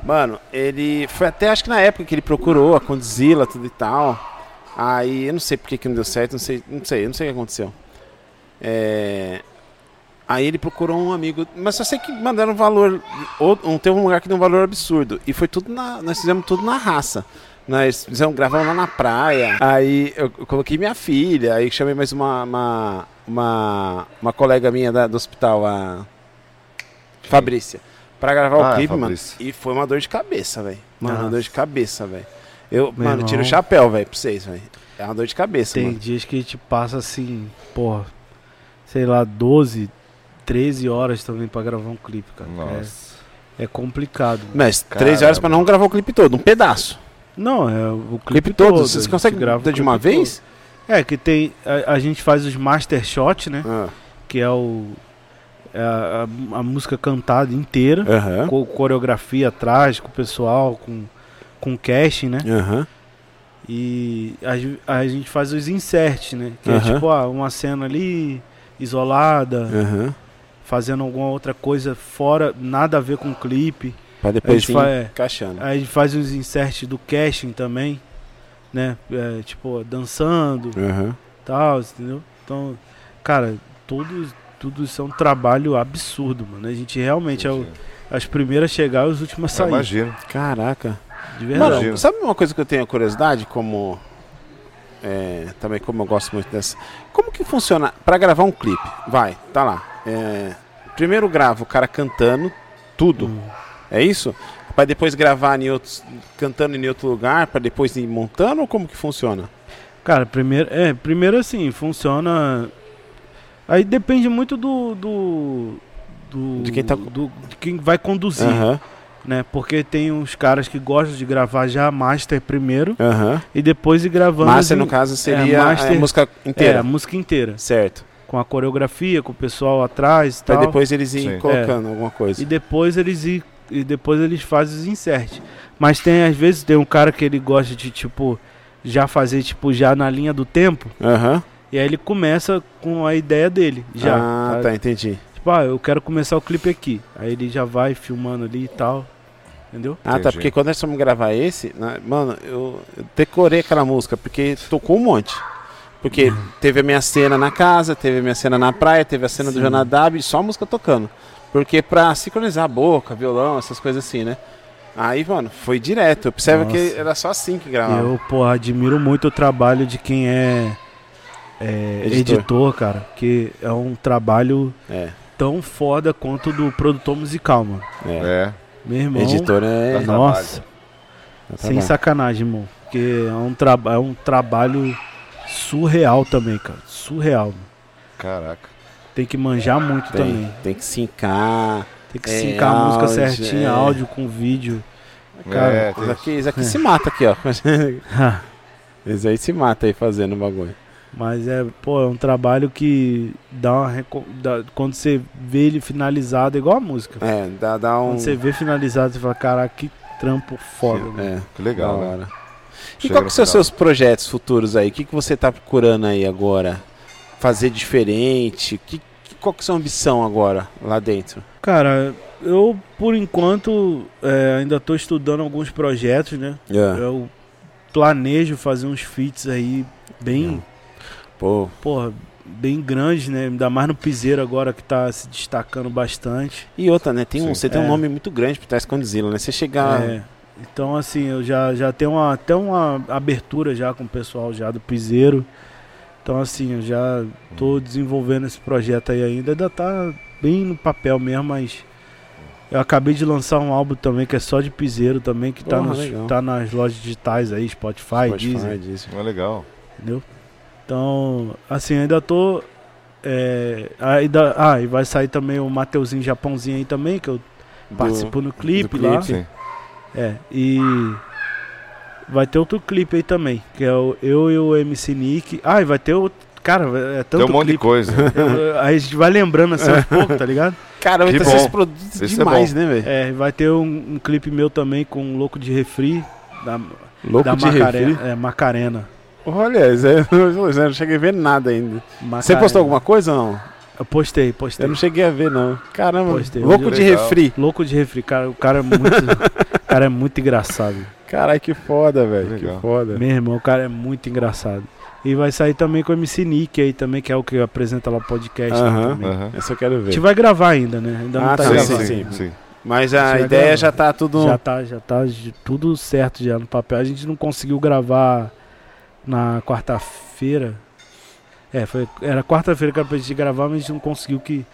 Mano, ele foi até acho que na época que ele procurou a Condzilla tudo e tal. Aí eu não sei porque que não deu certo, não sei, não sei, eu não sei o que aconteceu. É, Aí ele procurou um amigo, mas só sei que mandaram um valor, ou- um, teve um lugar que deu um valor absurdo. E foi tudo na, nós fizemos tudo na raça. Nós fizemos, gravamos lá na praia. Aí eu, eu coloquei minha filha, aí chamei mais uma, uma, uma, uma colega minha da- do hospital, a Fabrícia, pra gravar Ah, o clipe, mano. Fabrícia. E foi uma dor de cabeça, velho. Mano, uma dor de cabeça, velho. Eu, Meu mano, tiro o chapéu, velho, pra vocês, velho. É uma dor de cabeça, Tem mano. dias que a gente passa assim, porra, sei lá, 12, 13 horas também pra gravar um clipe, cara. Nossa. É, é complicado. Mas três horas pra não gravar o clipe todo, um pedaço. Não, é o O clipe clipe, todo, vocês conseguem grava o de uma vez? todo. É, que tem. A, a gente faz os master shot, né? Ah, Que é o. é a, a- música cantada inteira. Aham. Com coreografia atrás, com o pessoal, com, com casting, né? Aham. E a, a gente faz os inserts, né? Que é Aham. tipo, ah, uma cena ali, isolada, Aham. fazendo alguma outra coisa fora, nada a ver com o clipe. Pra depois fa- é. encaixando. Aí a gente faz os inserts do casting também, né? É, tipo, dançando Aham. tal, entendeu? Então, cara, tudo, tudo isso é um trabalho absurdo, mano. A gente realmente é o, as primeiras a chegar e as últimas a sair. imagino. Caraca. De verdade. Mano, sabe uma coisa que eu tenho curiosidade, como. é, também como eu gosto muito dessa. Como que funciona pra gravar um clipe? Vai, tá lá. É, primeiro grava o cara cantando tudo. Hum. É isso? Pra depois gravar em outros, cantando em outro lugar, pra depois ir montando ou como que funciona? Cara, primeiro, é, primeiro assim, funciona. Aí depende muito do. do, do De quem tá- do- de quem vai conduzir, Aham, né? Porque tem uns caras que gostam de gravar já a master primeiro aham. e depois ir gravando. Master, as- no caso, seria master- a música É, inteira. a música inteira. Certo. Com a coreografia, com o pessoal atrás e Pra tal. depois eles irem colocando alguma coisa. E depois eles ir, e depois eles fazem os inserts. Mas tem às vezes tem um cara que ele gosta de tipo já fazer tipo já na linha do tempo Aham. e aí ele começa com a ideia dele já. Ah, sabe? tá, entendi. Tipo, ah, eu quero começar o clipe aqui. Aí ele já vai filmando ali e tal. Entendeu? Ah, tá, Entendi. porque quando nós fomos gravar esse, né, mano, eu, eu decorei aquela música, porque tocou um monte. Porque teve a minha cena na casa, teve a minha cena na praia, teve a cena do Sim. Jonadab e só a música tocando. Porque pra sincronizar a boca, violão, essas coisas assim, né? Aí, mano, foi direto. Eu percebo Nossa. que era só assim que gravava. Eu, porra, admiro muito o trabalho de quem é, é, Editor. editor. cara. Que é um trabalho É, tão foda quanto o do produtor musical, mano. é. É. Meu irmão. Editor é. Nossa, dá sem sacanagem, irmão. Porque é um, traba é um trabalho surreal também, cara. Surreal. mano. Caraca. Tem que manjar muito Tem, também. tem que sincar. Tem que É, sincar a música áudio, certinho, é. áudio com vídeo. Cara, é, tem- aqui, esse aqui se mata aqui, ó. Esse aí se mata aí fazendo o bagulho. Mas é, pô, é um trabalho que dá uma. reco- dá- quando você vê ele finalizado, é igual a música. É, dá, dá um. Quando você vê finalizado, você fala, caraca, que trampo foda. mano." É, que legal, né? hora. E que são os seus projetos futuros aí? O que, que você tá procurando aí agora? Fazer diferente? Que, que- qual que é a sua ambição agora lá dentro? Cara, eu, por enquanto, é, ainda tô estudando alguns projetos, né? É. Eu planejo fazer uns feats aí bem, Pô, porra, bem grandes, né? Ainda mais no piseiro agora que tá se destacando bastante. e outra, né? Tem um, Sim. você tem um É. nome muito grande por trás com Godzilla, né? Você chegar. É, então, assim, eu já, já tenho uma, até uma abertura já com o pessoal já do piseiro. Então, assim, eu já tô desenvolvendo esse projeto aí ainda. Ainda tá bem no papel mesmo, mas eu acabei de lançar um álbum também que é só de piseiro também, que tá, Porra, nos- legal. tá nas lojas digitais aí, Spotify, Deezer, Deezer. É legal. entendeu? Então, assim, ainda tô... é, ainda, ah, e vai sair também o Mateuzinho Japãozinho aí também, que eu participo no clipe, do lá. clipe. Sim. É, e vai ter outro clipe aí também, que é o eu e o MC Nick. Ah, e vai ter outro. Cara, é tanto Tem um monte de clipe. coisa. Eu- aí a gente vai lembrando assim aos poucos, tá ligado? Caramba, então vocês produzem Isso é demais, bom. né, velho? É, vai ter um, um clipe meu também com um louco de refri da, Louco da de Macarena. refri. É, Macarena. Olha, eu não- cheguei a ver nada ainda. Você Macarena. postou alguma coisa ou não? Eu postei, postei. Eu não cheguei a ver, não. Caramba, Postei. louco de Legal. refri. Louco de refri, cara, o cara é muito, o cara é muito engraçado. Caralho, que foda, velho. Que foda. Meu irmão, o cara é muito engraçado. E vai sair também com o MC Nick aí também, que é o que apresenta lá o podcast lá Aham. também. Aham. Essa eu quero A ver. gente vai gravar ainda, né? Ainda não Ah, tá tá, Sim, gravado. sim, sim, sim, sim. Mas a vai ideia gravar. já tá tudo. Já tá, já tá de- tudo certo já no papel. A gente não conseguiu gravar na quarta-feira. É, foi, era quarta-feira que era pra gente gravar, mas a gente não conseguiu que.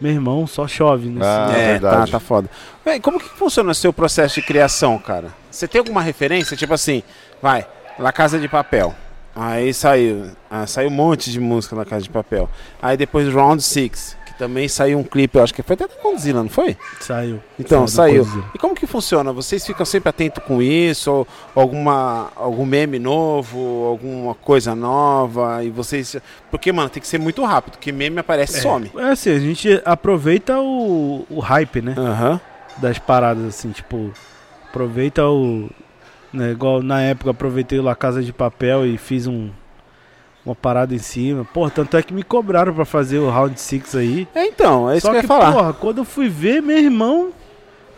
Meu irmão, só chove nesse. Ah, é, tá, verdade. tá foda. Véi, como que funciona o seu processo de criação, cara? Você tem alguma referência? Tipo assim, vai, La Casa de Papel. Aí saiu, ah, saiu um monte de música na Casa de Papel. Aí depois Round Six, que também saiu um clipe, eu acho que foi até da Godzilla, não foi? Saiu. Então, Saiu saiu. E como que funciona? Vocês ficam sempre atentos com isso? Ou alguma, algum meme novo, alguma coisa nova? E vocês. Porque, mano, tem que ser muito rápido, porque meme aparece e some. É assim, a gente aproveita o, o hype, né? Aham. Das paradas, assim, tipo. Aproveita o. Né, igual na época aproveitei o La Casa de Papel e fiz um. Uma parada em cima. Pô, tanto é que me cobraram pra fazer o Round 6 aí. É, então, é isso Só que eu que, ia falar. porra, quando eu fui ver, meu irmão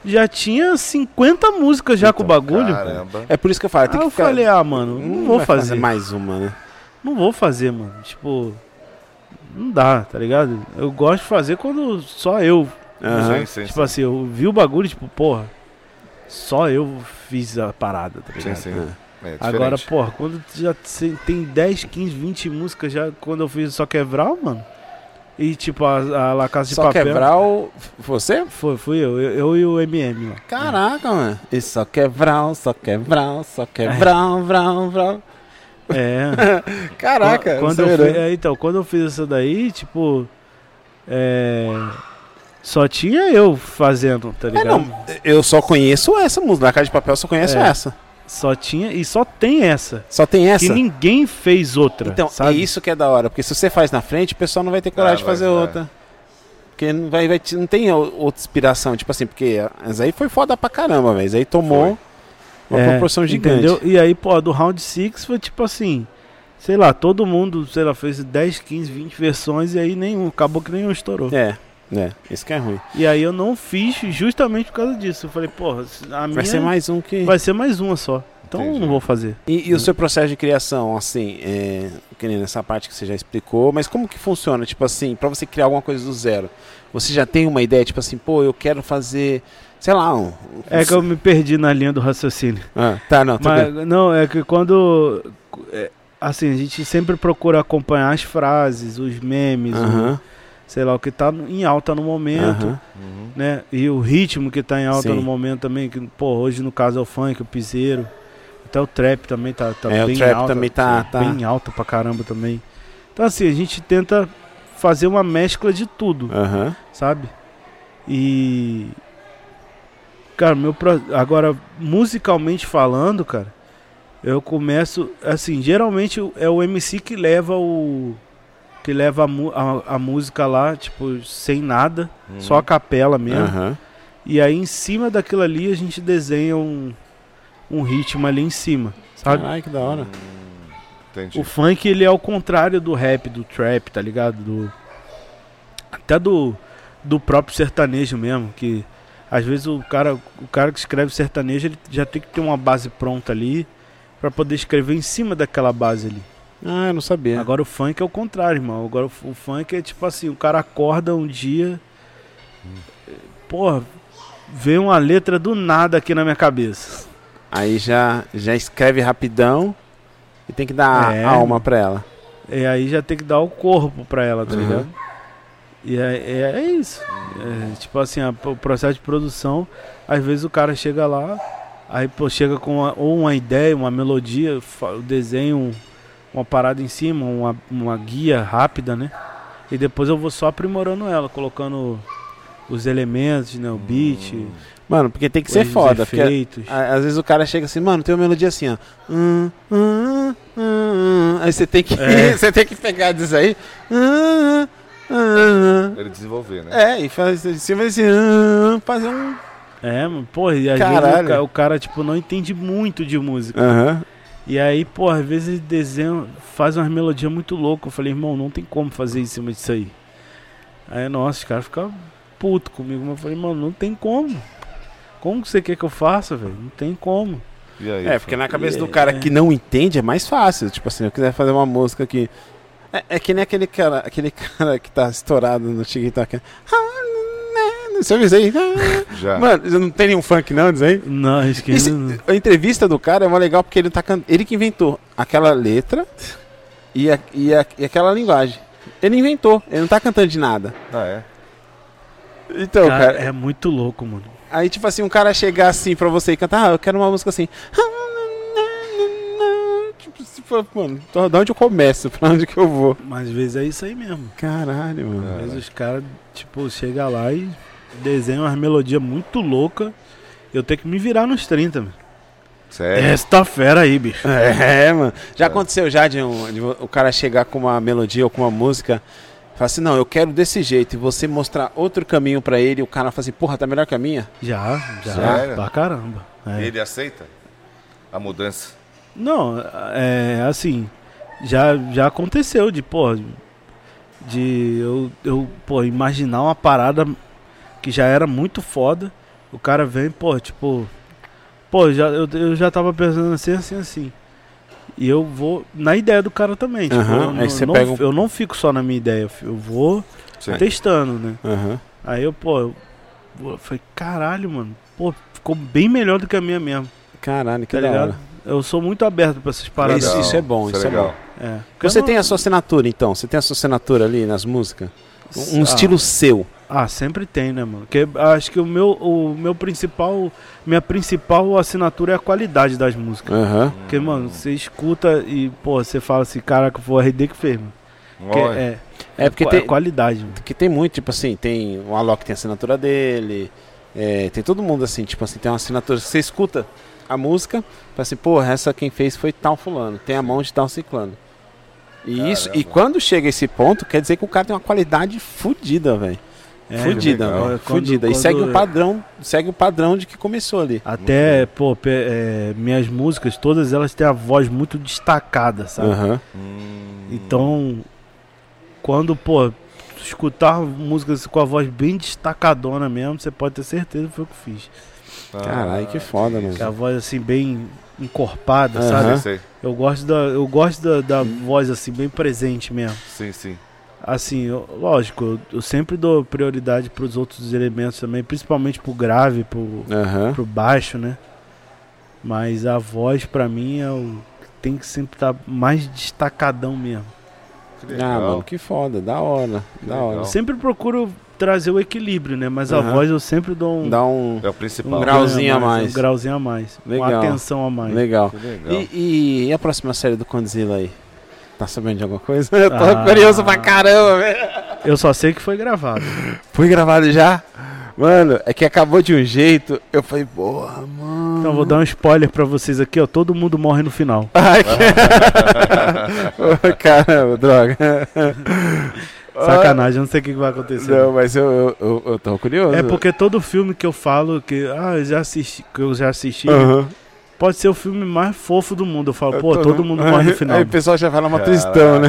já tinha 50 músicas já com o bagulho. Caramba. É por isso que eu falo, tem que eu ficar. falei, ah, mano, não, vou vai fazer. mais uma, né? Não vou fazer, mano. Tipo, não dá, tá ligado? Eu gosto de fazer quando só eu. Aham. Sim, sim, tipo sim. assim, eu vi o bagulho, tipo, porra, só eu fiz a parada, tá Sim, ligado? sim. É diferente. Agora, porra, quando já tem 10, 15, 20 músicas já, quando eu fiz só quebrar, mano. E tipo, a, a La Casa de Só Papel. quebrar o. Você? Foi, fui eu, eu, eu e o MM lá. Caraca, mano. E só quebrar, só quebrar, só quebrar, vral, vral. É. Caraca, quando eu fiz, é, então, quando eu fiz essa daí, tipo. É. Só tinha eu fazendo, tá É, ligado? não, eu só conheço essa música. Na Casa de Papel eu só conheço É. essa. Só tinha. E só tem essa. Só tem essa. Que ninguém fez outra. Então, sabe? é isso que é da hora, porque se você faz na frente, o pessoal não vai ter coragem Ah, de fazer vai. outra. Porque não, vai, vai, não tem o- outra inspiração, tipo assim, porque essa aí foi foda pra caramba, velho. Essa aí tomou uma É, proporção gigante. Entendeu? E aí, pô, do Round 6 foi tipo assim. Sei lá, todo mundo, sei lá, fez 10, 15, 20 versões e aí nenhum. Acabou que nenhum estourou. É, é, isso que é ruim. E aí eu não fiz justamente por causa disso. Eu falei, porra, a minha Vai ser mais um que. vai ser mais uma só. Então Entendi. não vou fazer. E, e o seu processo de criação, assim, é, que nem nessa parte que você já explicou, mas como que funciona? Tipo assim, pra você criar alguma coisa do zero, você já tem uma ideia, tipo assim, pô, eu quero fazer, sei lá, um. É que eu me perdi na linha do raciocínio. Ah, tá, não, tá Mas, bem. não, é que quando. é, assim, a gente sempre procura acompanhar as frases, os memes, o- sei lá, o que tá no- em alta no momento. Uhum. né? E o ritmo que tá em alta Sim. no momento também, que, pô, hoje no caso é o funk, o piseiro. Até o trap também tá, tá É, o bem trap alta. também tá- tá- Bem alta pra caramba também. Então assim, a gente tenta fazer uma mescla de tudo, sabe? E Cara, meu pro- agora musicalmente falando, cara, eu começo assim, geralmente é o MC que leva o que leva a, a- a música lá, tipo, sem nada, Uhum. só a capela mesmo. Aham. E aí em cima daquilo ali a gente desenha um um ritmo ali em cima, sabe? Caralho, que da hora. Hum, Entendi. O funk ele é o contrário do rap, do trap, tá ligado? Do até do do próprio sertanejo mesmo, que às vezes o cara o cara que escreve sertanejo ele já tem que ter uma base pronta ali pra poder escrever em cima daquela base ali. Ah, eu não sabia. Agora o funk é o contrário, irmão. Agora o, o funk é tipo assim, o cara acorda um dia, porra, vem uma letra do nada aqui na minha cabeça. Aí já, já escreve rapidão e tem que dar É. alma pra ela. E aí já tem que dar o corpo pra ela, tá Uhum. ligado? E é, é, é isso. É, tipo assim, a- o processo de produção, às vezes o cara chega lá, aí pô, chega com uma- ou uma ideia, uma melodia, o desenho, uma parada em cima, uma, uma guia rápida, né? E depois eu vou só aprimorando ela, colocando os elementos, né? O beat, Mano, porque tem que ser foda. Porque efeitos. a- às vezes o cara chega assim, mano, tem uma melodia assim, ó. Hum, hum, hum, hum. Aí você tem que. É. você tem que pegar disso aí. Hum, hum, hum. Ele desenvolver, né? É, e fazer em cima desse. hum, Fazer um. É, mano, porra, e às vezes o Caralho. o cara, tipo, não entende muito de música. Aham. E aí, pô, às vezes ele desenha, faz umas melodias muito loucas. Eu falei, irmão, não tem como fazer em cima disso aí. Aí, nossa, os caras ficam putos comigo. Mas eu falei, mano, não tem como. Como que você quer que eu faça, velho? Não tem como. E aí? É, porque na cabeça do É. cara que não entende é mais fácil. Tipo assim, eu quiser fazer uma música que. É, é que nem aquele cara, aquele cara que tá estourado no TikTok. Você aí? Já. Mano, não tem nenhum funk não, diz aí? Não, não- a entrevista do cara é mó legal porque ele tá can... ele que inventou aquela letra e, a- e, a- e aquela linguagem. Ele inventou, ele não tá cantando de nada. Ah, é? Então, Cara, cara, é muito louco, mano. aí tipo assim, um cara chegar assim pra você e cantar, ah, eu quero uma música assim. Tipo, se for, mano, então, de onde eu começo? Pra onde que eu vou? Mas às vezes é isso aí mesmo. Caralho, mano. Às vezes os caras, tipo, chegam lá e desenham umas melodias muito loucas. Eu tenho que me virar nos 30, mano. Sério? Esta fera aí, bicho. É, mano. Já É. aconteceu já de, um- de o cara chegar com uma melodia ou com uma música falar assim, não, eu quero desse jeito, e você mostrar outro caminho pra ele, e o cara fala assim, porra, tá melhor que a minha? Já, já. Sério? Pra caramba. É. Ele aceita a mudança? Não, é assim, já, já aconteceu de, pô, de eu, eu, pô, imaginar uma parada que já era muito foda, o cara vem, pô, tipo, pô, já, eu, eu já tava pensando assim, assim, assim. E eu vou na ideia do cara também, tipo, Aham, eu, aí não, você não- pega um- eu não fico só na minha ideia, eu eu vou Sim. testando, né? Aham. Aí eu, pô, eu, eu falei, caralho, mano, pô, ficou bem melhor do que a minha mesmo, Caralho, que tá hora. Eu sou muito aberto pra essas paradas. Isso- isso é bom, isso é legal. É. Porque Você eu não- tem a sua assinatura, então? Você tem a sua assinatura ali nas músicas? Um, um Ah, estilo seu. Ah, sempre tem, né, mano? Porque acho que o meu, o meu principal. Minha principal assinatura é a qualidade das músicas. Aham. Porque, mano, você escuta e, pô, você fala assim, caraca, foi o RD que fez, mano. Olha, é, É porque é tem, qualidade, mano. porque tem muito, tipo assim, tem o Alok tem a assinatura dele, é, tem todo mundo assim, tipo assim, tem uma assinatura. Você escuta a música, fala assim, porra, essa quem fez foi tal fulano, tem a mão de tal ciclano. E isso, e quando chega esse ponto, quer dizer que o cara tem uma qualidade fodida, velho. É, fudida, legal. velho. Quando- Fudida. E quando- segue o padrão, segue o padrão de que começou ali. Até, pô, é, minhas músicas, todas elas têm a voz muito destacada, sabe? Aham. hum, Então, quando, pô, escutar músicas com a voz bem destacadona mesmo, você pode ter certeza que foi o que eu fiz. ah, Caralho, que foda, mano. Que a voz assim, bem encorpada, Aham. sabe? Sei, sei. Eu gosto da, eu gosto da, da voz assim, bem presente mesmo. Sim, sim. Assim, eu- lógico, eu, eu sempre dou prioridade para os outros elementos também, principalmente pro grave, pro, Aham. pro baixo, né? Mas a voz pra mim é o tem que sempre estar mais destacadão mesmo. Que Ah, mano, que foda, da hora, da legal. hora. Eu sempre procuro trazer o equilíbrio, né? Mas a Aham. voz eu sempre dou um, Dá um É o principal. um grauzinho a mais. Um grauzinho a mais. Legal. Uma atenção a mais. legal. Que legal. E, e- e a próxima série do Condzilla aí? Tá sabendo de alguma coisa? Eu tô Ah. curioso pra caramba, velho. Eu só sei que foi gravado. Foi gravado já? Mano, é que acabou de um jeito. Eu falei, porra, mano. Então vou dar um spoiler pra vocês aqui, ó. Todo mundo morre no final. Ai, que... Caramba, droga. Sacanagem, eu não sei o que vai acontecer. Não, mas eu, eu, eu, tô curioso. É porque todo filme que eu falo que, ah, eu já assisti, que eu já assisti, Aham. Pode ser o filme mais fofo do mundo. Eu falo, Eu pô, tô- todo mundo morre no final. Aí o pessoal já fala uma Caraca. tristão, né?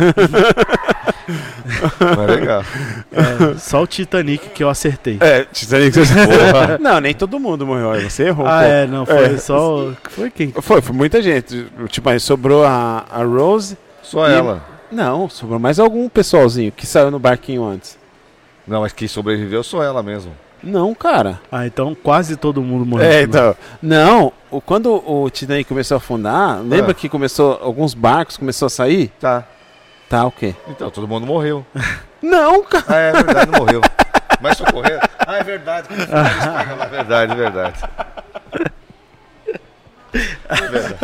Mas legal. É, só o Titanic que eu acertei. É, Titanic. Porra. Não, nem todo mundo morreu. aí Você errou. Ah, pô. é, não, foi É. só. Foi quem? Foi, foi muita gente. Tipo, aí sobrou a, a Rose. Só E- ela. Não, sobrou mais algum pessoalzinho que saiu no barquinho antes. Não, mas quem sobreviveu só ela mesmo. Não, cara. Ah, então quase todo mundo morreu. É, então. Não, o- quando o Titanic começou a afundar, lembra Ah. que começou alguns barcos começou a sair? Tá. Tá, o quê? Então, todo mundo morreu. Não, cara. Ah, é verdade, não morreu. Mas socorreram? Ah, é verdade. eles lá. Verdade, é verdade. É verdade.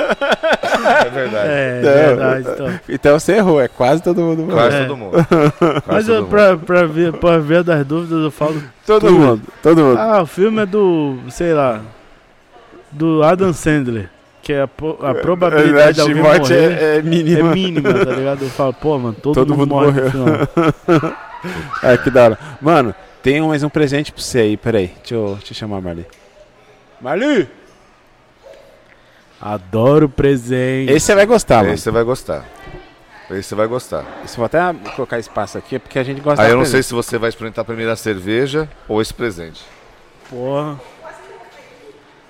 É verdade. É, Não. verdade. Então. Então você errou, é quase todo mundo morreu. Quase É. todo mundo. Quase Mas todo eu, mundo. pra, pra, ver, pra ver das dúvidas, eu falo. Todo tudo. mundo, todo mundo. Ah, o filme é do, sei lá, do Adam Sandler. Que é a, a probabilidade de alguém morte morrer é, é é, mínima. mínima, tá ligado? Eu falo, pô, mano, todo, Todo mundo, mundo morre no morreu. É, que da hora. Mano, tem mais um presente pra você aí, peraí. Deixa eu te chamar, Marli. Marli! Adoro presente. Esse você vai gostar, mano. Esse você vai gostar. Esse você vai gostar. Esse vou até colocar espaço aqui, porque a gente gosta Aí eu não presente. sei se você vai experimentar primeiro a cerveja ou esse presente. Porra.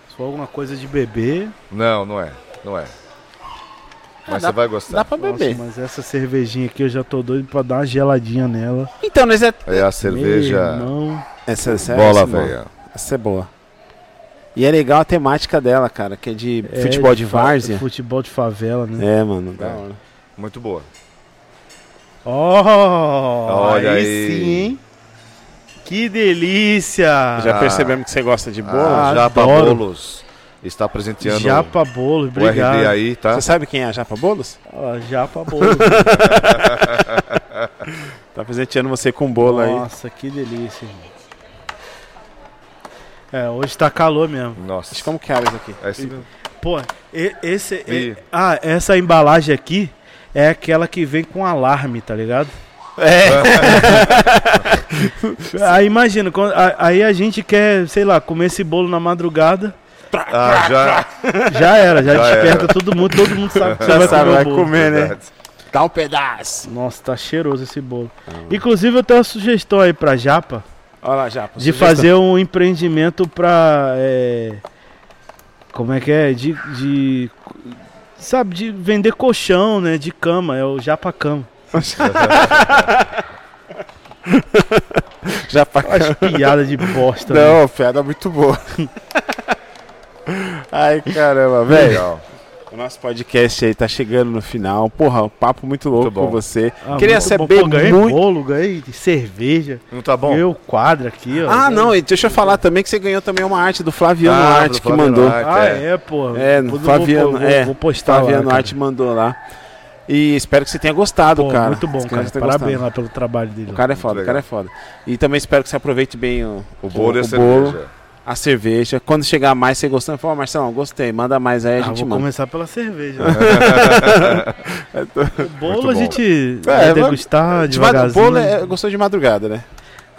Se for alguma coisa de beber. Não, não é. Não é. Mas Ah, dá- você vai gostar. Dá pra beber. Nossa, mas essa cervejinha aqui eu já tô doido pra dar uma geladinha nela. Então, nós é. É a cerveja irmão. Essa, essa, bola essa é boa. velha. Essa é boa. E é legal a temática dela, cara, que é de É, futebol de fa- várzea. Futebol de favela, né? É, mano, da É. hora. Muito boa. Oh! Olha aí, aí. sim, hein? Que delícia! Já Ah. percebemos que você gosta de bolo? Ah, Japa adoro. Bolos está presenteando Japa Bolo, o obrigado. RD aí, tá? Você sabe quem é a Japa Bolos? Ó, Japa Bolo. Tá presenteando você com bolo aí. Nossa, que delícia. irmão. É, hoje tá calor mesmo. Nossa. Mas como que abre isso aqui? É mesmo. Pô, esse. e- ah, essa embalagem aqui é aquela que vem com alarme, tá ligado? É. Aí imagina, aí a gente quer, sei lá, comer esse bolo na madrugada, Ah, já. já era, já, Já desperta era. todo mundo, todo mundo sabe que você Já vai sabe, comer vai bolo. comer, né? Dá um pedaço. Nossa, tá cheiroso esse bolo. Inclusive eu tenho uma sugestão aí pra Japa Olha lá, Japa. de sugestão. fazer um empreendimento pra. é, como é que é? De, de. Sabe, de vender colchão, né? De cama, é o Japa Cama. Japa. As piadas de bosta. né? Não, piada muito boa. Ai, caramba, velho. O nosso podcast aí tá chegando no final. Porra, um papo muito louco Muito bom. com você. Ah, Queria muito bom. saber Pô, ganhei muito- bolo, ganhei cerveja. Não tá bom? Ganhei o quadro aqui, ó. Ah, não, e deixa eu falar também que você ganhou também uma arte do Flaviano Ah, Arte do que Flaviano mandou. Arte. Ah, é. é, pô. É, eu Flaviano, vou, vou, é. vou postar lá. Flaviano cara. Arte mandou lá. E espero que você tenha gostado, Pô, cara. Muito bom, cara. que Parabéns gostado. lá pelo trabalho dele. O cara é foda, o cara é foda. E também espero que você aproveite bem o, O bolo e a o cerveja. A cerveja. Quando chegar mais, você gostando, fala, Marcelão, gostei, manda mais aí, a Ah, gente vou manda. começar pela cerveja. o bolo a gente É, vai mas- degustar De devagarzinho. bolo é, gostou de madrugada, né?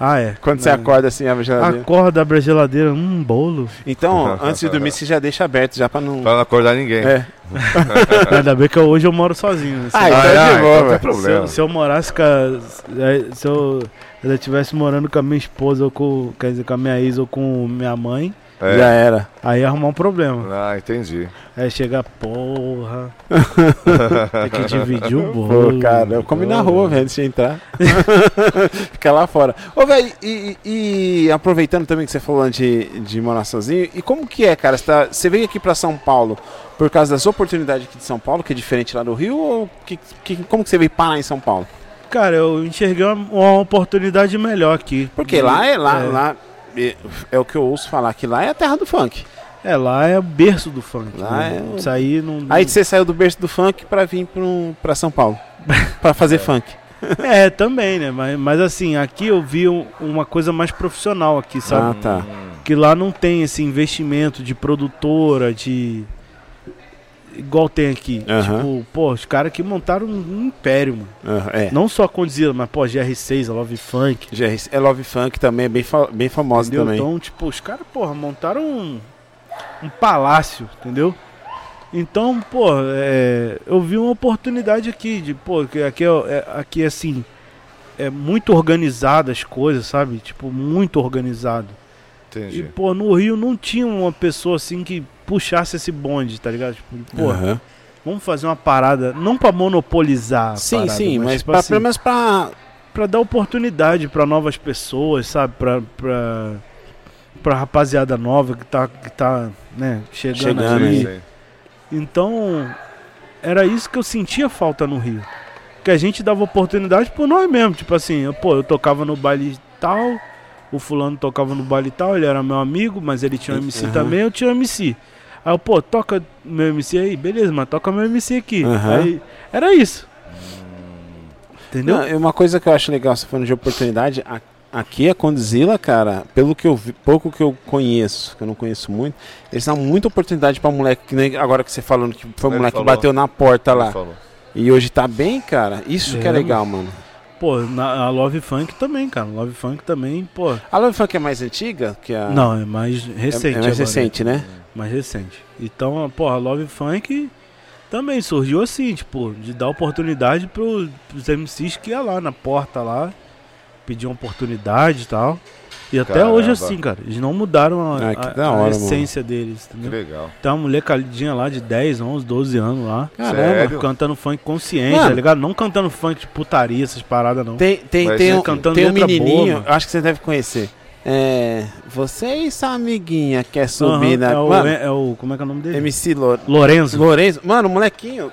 Ah, é. Quando você É. acorda assim, abre a geladeira. Acorda, abre a geladeira, um bolo. Então, antes de dormir, você já deixa aberto, já pra não. Pra não acordar ninguém. É. Ainda bem que eu- hoje eu moro sozinho. né? Se, Ah, eu- então é de ah, boa, então não tem velho. problema. se eu, se eu morasse com a, se eu ainda estivesse morando com a minha esposa ou com, quer dizer, com a minha ex ou com minha mãe, É. Já era. aí ia arrumar um problema. Ah, entendi. Aí chega, porra. tem que dividir o Pô, bolo. cara, eu comi na rua, velho, antes de entrar. Fica lá fora. Ô, velho, e, e- e aproveitando também que você falou de, de morar sozinho, e como que é, cara? Você, tá- você veio aqui pra São Paulo por causa das oportunidades aqui de São Paulo, que é diferente lá do Rio, ou que, que- como que você veio parar em São Paulo? Cara, eu enxerguei uma, uma oportunidade melhor aqui. Porque lá é lá, É. lá é, é o que eu ouço falar, que lá é a terra do funk. É, lá é o berço do funk. Lá né? é Isso aí você saiu do berço do funk pra vir pro, pra São Paulo. pra fazer funk. É, também, né? Mas, mas assim, aqui eu vi um- uma coisa mais profissional aqui, sabe? Ah, tá. Que lá não tem esse investimento de produtora, de. Igual tem aqui. Aham. Tipo, pô, os caras que montaram um império, mano. Ah, é. Não só a Condzilla, mas, pô, GR6, a Love Funk. GR é Love Funk também, é bem, fa- bem famosa Entendeu? também. Então, tipo, os caras, porra, montaram um, um palácio, entendeu? Então, pô, é, eu vi uma oportunidade aqui, de, pô, que aqui, é, é- aqui assim, é muito organizado as coisas, sabe? Tipo, muito organizado. E, entendi. pô, no Rio não tinha uma pessoa assim que puxasse esse bonde, tá ligado? Tipo, pô, Aham. vamos fazer uma parada, não pra monopolizar Sim, parada, sim, mas, tipo pra, assim, pelo menos pra. pra dar oportunidade pra novas pessoas, sabe? Pra, pra, pra rapaziada nova que tá, que tá né, chegando, Chegando aí. aí. Sim. Então, era isso que eu sentia falta no Rio. Que a gente dava oportunidade por nós mesmo. Tipo assim, eu, pô, eu tocava no baile tal, o fulano tocava no baile tal, ele era meu amigo, mas ele tinha um MC Aham. também, eu tinha um MC. Aí eu, pô, toca meu MC aí, beleza, mas toca meu MC aqui. Aham. Aí, era isso. Entendeu? Não, uma coisa que eu acho legal, você falando de oportunidade, a- aqui a Condzilla, cara, pelo que eu vi, pouco que eu conheço, que eu não conheço muito, eles dão muita oportunidade pra moleque, que nem agora que você falando que foi o moleque que bateu na porta lá. E hoje tá bem, cara. Isso que é É, legal, mano. Pô, na, a Love Funk também, cara. Love Funk também, pô. A Love Funk é mais antiga que a. Não, é mais é, recente. é mais agora. recente, né? Mais recente. Então, porra, a Love Funk também surgiu assim, tipo, de dar oportunidade pros, pros MCs que ia lá na porta lá, pediam oportunidade e tal. E até Caramba. hoje assim, cara, eles não mudaram a, que a- hora, essência deles, Que entendeu? legal. Tem uma molecadinha lá de 10, 11, 12 anos lá, Caramba. Sério? cantando funk consciente, Mano. tá ligado? Não cantando funk de putaria, essas paradas não. Tem, tem, Mas tem, é um, cantando tem um menininho, boa, acho que você deve conhecer. É. Você e sua amiguinha quer subir Aham, na. é, o, Mano, é, é o. Como é que é o nome dele? MC Lo- Lorenzo. Lourenço. Mano, o molequinho.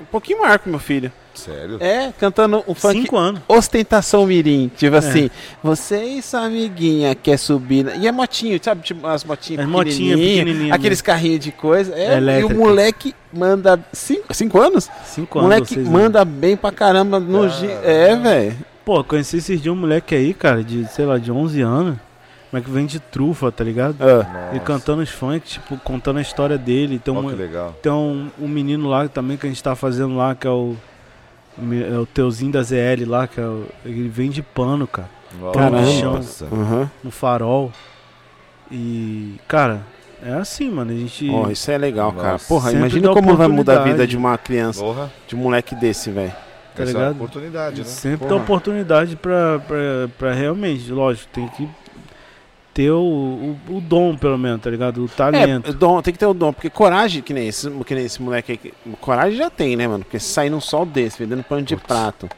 Um pouquinho maior que meu filho. Sério? É, cantando um funk. Cinco anos. Ostentação Mirim. Tipo É. assim, você e sua amiguinha quer subir. na- E é motinho, sabe? Tipo, as motinhas As motinhas pequenininhas. pequenininhas. Aqueles carrinhos de coisa. É, e o moleque manda. Cinco, cinco anos? Cinco O anos. moleque vocês manda bem pra caramba no. gi- Caramba. É, velho. Pô, conheci esses dias um moleque aí, cara, de, sei lá, de 11 anos. Como é que vem de trufa, tá ligado? Ah, Ele cantando os funk, tipo, contando a história dele. Tem, Ó, um, que legal. tem um, um menino lá também que a gente tá fazendo lá, que é o. É o Teuzinho da ZL lá, que é o, ele vende pano, cara, Nossa. aham. no farol. E, cara, é assim, mano. A gente. Ó, isso é legal, cara. Nossa. Porra, Sempre imagina como vai mudar a vida de uma criança, Porra. de um moleque desse, velho. Tá Essa ligado? oportunidade, né? Sempre Porra. dá oportunidade pra, pra, pra realmente, lógico, tem que ter o, o, o dom, pelo menos, tá ligado? O talento. É, dom, tem que ter o dom, porque coragem, que nem esse, que nem esse moleque aí, coragem já tem, né, mano? Porque sair num sol desse, vendendo pano de Putz. prato.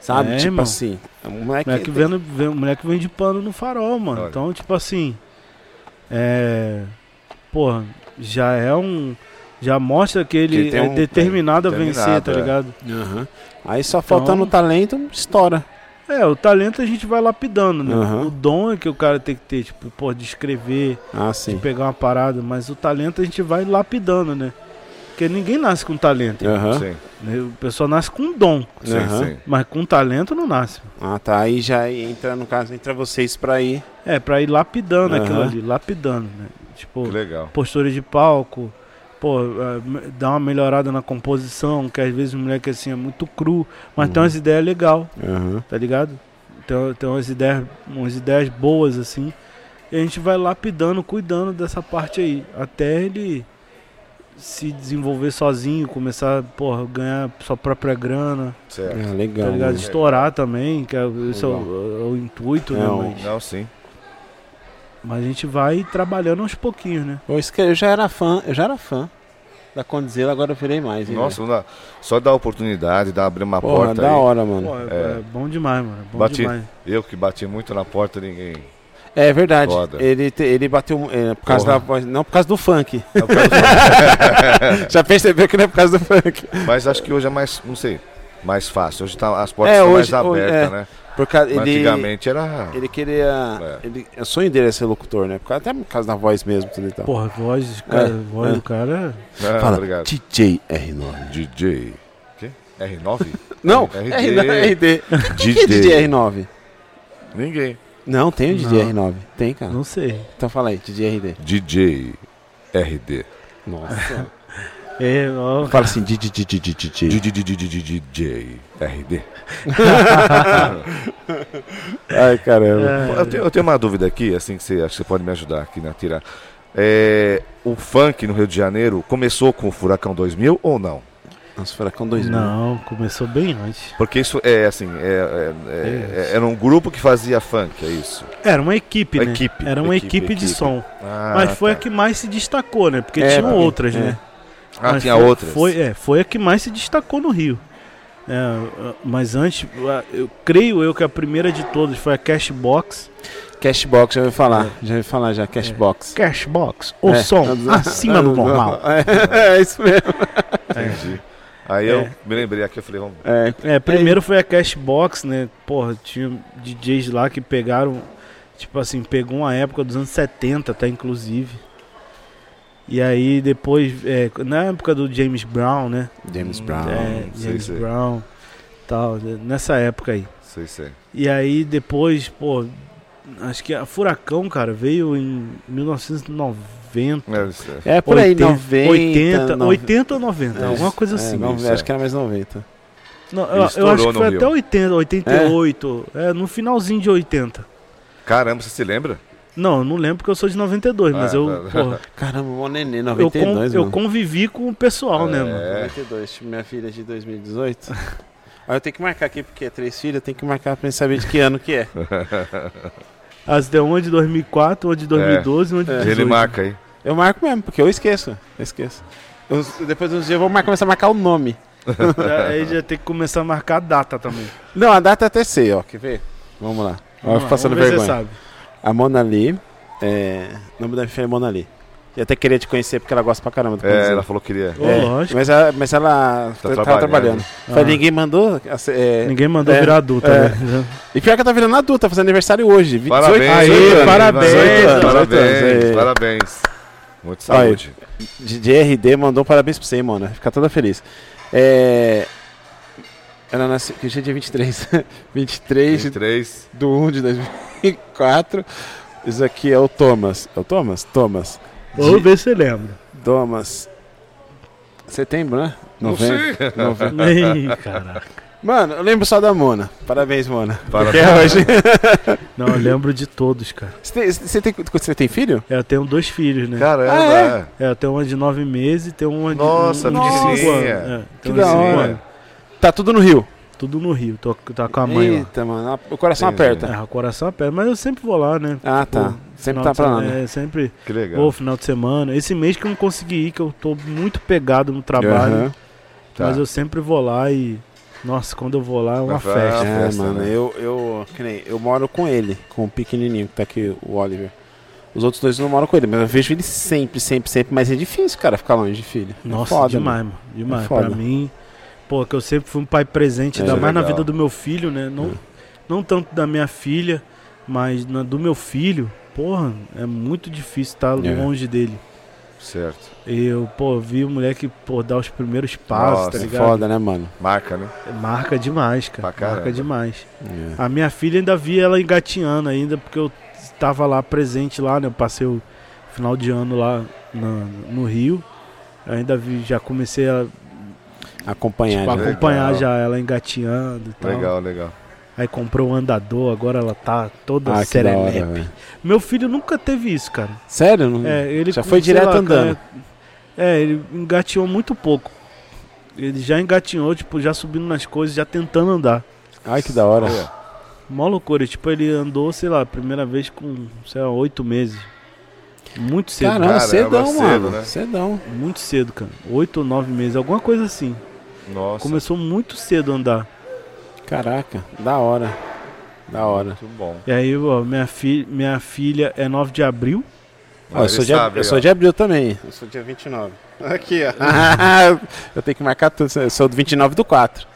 Sabe? É, tipo irmão. assim. O moleque, moleque, tem- vendo, vê- moleque vende pano no farol, mano. Olha. Então, tipo assim. É. Porra, já é um. Já mostra que ele Que tem é um- determinado a é, vencer, determinado, tá é. ligado? Aham. Aí só faltando Então- talento, estoura. É, o talento a gente vai lapidando, né? Aham. O dom é que o cara tem que ter, tipo, pô, de escrever, Ah, de pegar uma parada, mas o talento a gente vai lapidando, né? Porque ninguém nasce com talento. Né? O pessoal nasce com dom, sim, Aham. sim. mas com talento não nasce. Ah, tá. Aí já entra, no caso, entra vocês pra ir. É, pra ir lapidando aquilo ali, lapidando, né? Tipo, Que legal. postura de palco, pô, me- dar uma melhorada na composição, que às vezes o moleque assim é muito cru, mas Uhum. tem umas ideias legais, Aham. tá ligado? Tem, tem umas ideias, umas ideias boas assim. E a gente vai lapidando, cuidando dessa parte aí, até ele se desenvolver sozinho, começar, porra, ganhar sua própria grana, Certo. É, tá legal. ligado? mano. Estourar também, que é, esse é o, Legal. é o intuito, né? Não. Mas, Não, sim. Mas a gente vai trabalhando aos pouquinhos, né? Eu, esque- eu já era fã, eu já era fã da Condzilla, agora eu virei mais. hein, Nossa, dá- só dar oportunidade, dar abrir uma? Porra, porta da aí. hora, mano. Pô, é, É. é bom demais, mano. é Bom Bati- demais. Eu que bati muito na porta, ninguém. É verdade. Foda. Ele, te- ele bateu é, por causa Porra. da não por causa do funk. Eu quero- Já percebeu que não é por causa do funk. Mas acho que hoje é mais, não sei, mais fácil. Hoje tá, as portas É, estão hoje- mais hoje- abertas, é. né? Por causa, ele, Antigamente era. ele queria. É. Ele, o sonho dele é ser locutor, né? Por causa- até por causa da voz mesmo, tudo e tal. Porra, a voz, cara, É, voz é. do cara. Ah, Fala, obrigado. DJ R9. DJ. R9? Não, RD. R9, RD. Quem que é DJ R9? Ninguém. Não, tem o DJ Não. R9. Tem, cara. Não sei. Então fala aí, DJ RD. DJ RD. Nossa. Fala assim, DJ, RD. Ai, caramba. Eu tenho, eu tenho uma dúvida aqui, assim, que você acha que você pode me ajudar aqui na tirar. É, o funk no Rio de Janeiro começou com o Furacão 2000 ou não? Nossa, Furacão 2000. Não, começou bem antes. Porque isso é assim, é, é- era um grupo que fazia funk, é isso? Era uma equipe, né? Equipe, Era uma equipe, equipe, de equipe. som. Ah, Mas foi tá. a que mais se destacou, né? Porque tinham outras, né? Ah, Mas tinha foi, outras. Foi, é, foi a que mais se destacou no Rio. É, mas antes, eu creio eu que a primeira de todas foi a Cashbox. Cashbox, já ouvi falar. Já ouvi falar já, Cashbox. Cashbox, o É. som acima do normal. É, é isso mesmo. Entendi. Aí É. eu me lembrei aqui, eu falei, vamos. É, É, primeiro foi a Cashbox, né? Porra, tinha DJs lá que pegaram, tipo assim, pegou uma época dos anos 70, tá, inclusive. E aí depois, é, na época do James Brown, né? James Brown. é, James sei. Brown, tal, nessa época aí. Sei, sei. E aí depois, pô, acho que a Furacão, cara, veio em 1990. É, é. É, por aí, 80, 90. 80, nove- 80 ou 90, É, alguma coisa é, assim. isso, acho que era mais 90. Não, eu, eu acho que foi Rio. até 80, 88. É? no finalzinho de 80. Caramba, você se lembra? Não, eu não lembro porque eu sou de 92, mas Ah, eu, tá. porra, Caramba, o nenê, eu, com- 92, eu mano. convivi com o pessoal, né, É. mano? 92, tipo, minha filha é de 2018. Aí eu tenho que marcar aqui, porque é três filhas, eu tenho que marcar pra gente saber de que ano que é. As tem uma de 2004, uma de 2012 e uma de É. 2018. Ele marca aí. Eu marco mesmo, porque eu esqueço. Eu esqueço. Eu- depois de uns dias eu vou mar- começar a marcar o nome. Já- Aí já tem que começar a marcar a data também. Não, a data é até sei, ó. Quer ver? Vamos lá. Ó, Vamos lá, passando vamos ver vergonha. você sabe. A Mona Lee. É... O nome da minha filha é Mona Lee. Eu até queria te conhecer porque ela gosta pra caramba do É, Condzilla. ela falou que queria. É, lógico. Mas ela, mas ela Tá tá trabalhando. trabalhando. Ah. Falei, ninguém mandou. é, Ninguém mandou é, virar adulta, é. né? E pior que ela tá virando adulta, tá fazendo aniversário hoje. vi- Parabéns, 18 Aê, 18 anos. parabéns, 18 anos, 18 parabéns, anos, é. parabéns. Muita Olha, saúde. DJ RD mandou um parabéns pra você, hein, Mona. Fica toda feliz. É... Ela nasceu. Que hoje é dia 23. 23 de 23. do 1 de 2004. Isso aqui é o Thomas. É o Thomas? Thomas. Vamos ver se você lembra. Thomas. Setembro, né? Não Novembro. sei. novembro. Ih, caraca. Mano, eu lembro só da Mona. Parabéns, Mona. Parabéns. É hoje. Não, eu lembro de todos, cara. Você tem, você, tem, tem filho? É, Eu tenho dois filhos, né? Caramba. Ah, é? É, eu tenho uma de nove meses e tenho uma de, Nossa, um de pequenininha. cinco anos. É, Que tenho da de hora. Tá tudo no Rio. Tudo no Rio. Tô, tá com a mãe lá. Eita, mano. O coração Entendi. aperta. É, o coração aperta, mas eu sempre vou lá, né? Ah, tá. Pô, Sempre tá pra lá, né? É, sempre Que legal. vou final de semana. Esse mês que eu não consegui ir, que eu tô muito pegado no trabalho. Aham. Tá. Mas eu sempre vou lá e. Nossa, quando eu vou lá é uma festa. É, festa, mano, né? eu, eu, que nem, eu moro com ele, com o pequenininho que tá aqui, o Oliver. Os outros dois eu não moram com ele, mas eu vejo ele sempre, sempre, sempre. Mas é difícil, cara, ficar longe de filho. É Nossa, foda, demais, mano. mano. Demais. É foda. pra mim, pô, que eu sempre fui um pai presente, É, ainda mais na legal. vida do meu filho, né? Não, É. não tanto da minha filha, mas na, do meu filho, porra, é muito difícil estar É. longe dele. Certo. Eu, pô, vi o moleque, pô, dar os primeiros passos, Nossa, tá É ligado? foda, né, mano? Marca, né? Marca demais, cara. Marca demais. É. A minha filha ainda vi ela engatinhando ainda, porque eu estava lá presente lá, né? Eu passei o final de ano lá na- no Rio. Eu ainda vi, já comecei a Acompanhar, tipo, né? Legal. acompanhar já ela engatinhando e tal. Legal, legal. Aí comprou um andador, agora ela tá toda Ah, hora, serelepe. Meu filho nunca teve isso, cara. Sério? Não... É, ele Já foi direto lá, andando. cara, É, ele engatinhou muito pouco. Ele já engatinhou, tipo, já subindo nas coisas, já tentando andar. Ai, que da hora. Olha, Mó loucura, tipo, ele andou, sei lá, primeira vez com, sei lá, oito meses. Muito cedo. Caramba, Caramba, cedão, cedo, mano. né? Cedão. Muito cedo, cara. Oito ou nove meses, alguma coisa assim. Nossa. Começou muito cedo a andar. Caraca, da hora. Da hora. Muito bom. E aí, ó, minha, fi minha filha é 9 de abril. Ó, eu, sou de, ab- eu sou de abril também. Eu sou dia 29. Aqui, ó. eu tenho que marcar tudo. Eu sou do 29 do 4.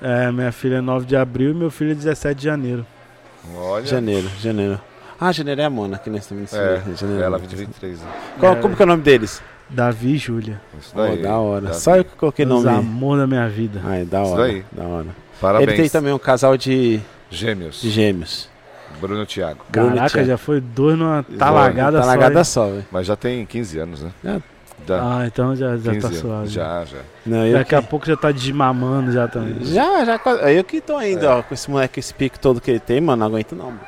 É, minha filha é 9 de abril e meu filho é 17 de janeiro. Olha. Janeiro, janeiro. Ah, janeiro é a Mona, que nós também É, janeiro. ela 2023. Né? Qual- É. Como que é o nome deles? Davi e Júlia. Isso Pô, daí. da hora. Davi. Só eu que coloquei Os nome. amor da minha vida. Ai, da Isso hora. daí. Da hora. Parabéns. Ele tem também um casal de, Gêmeos. de gêmeos. Bruno e Thiago. Bruno e Caraca, Thiago. já foi dois numa talagada tá só. velho. Mas já tem 15 anos, né? Já. Dá Ah, então já, já 15 tá anos. suave. Já, já. Não, Daqui que... a pouco já tá desmamando já também. Já, já. quase- Eu que tô ainda, É. ó, com esse moleque, esse pico todo que ele tem, mano, não aguento não. mano.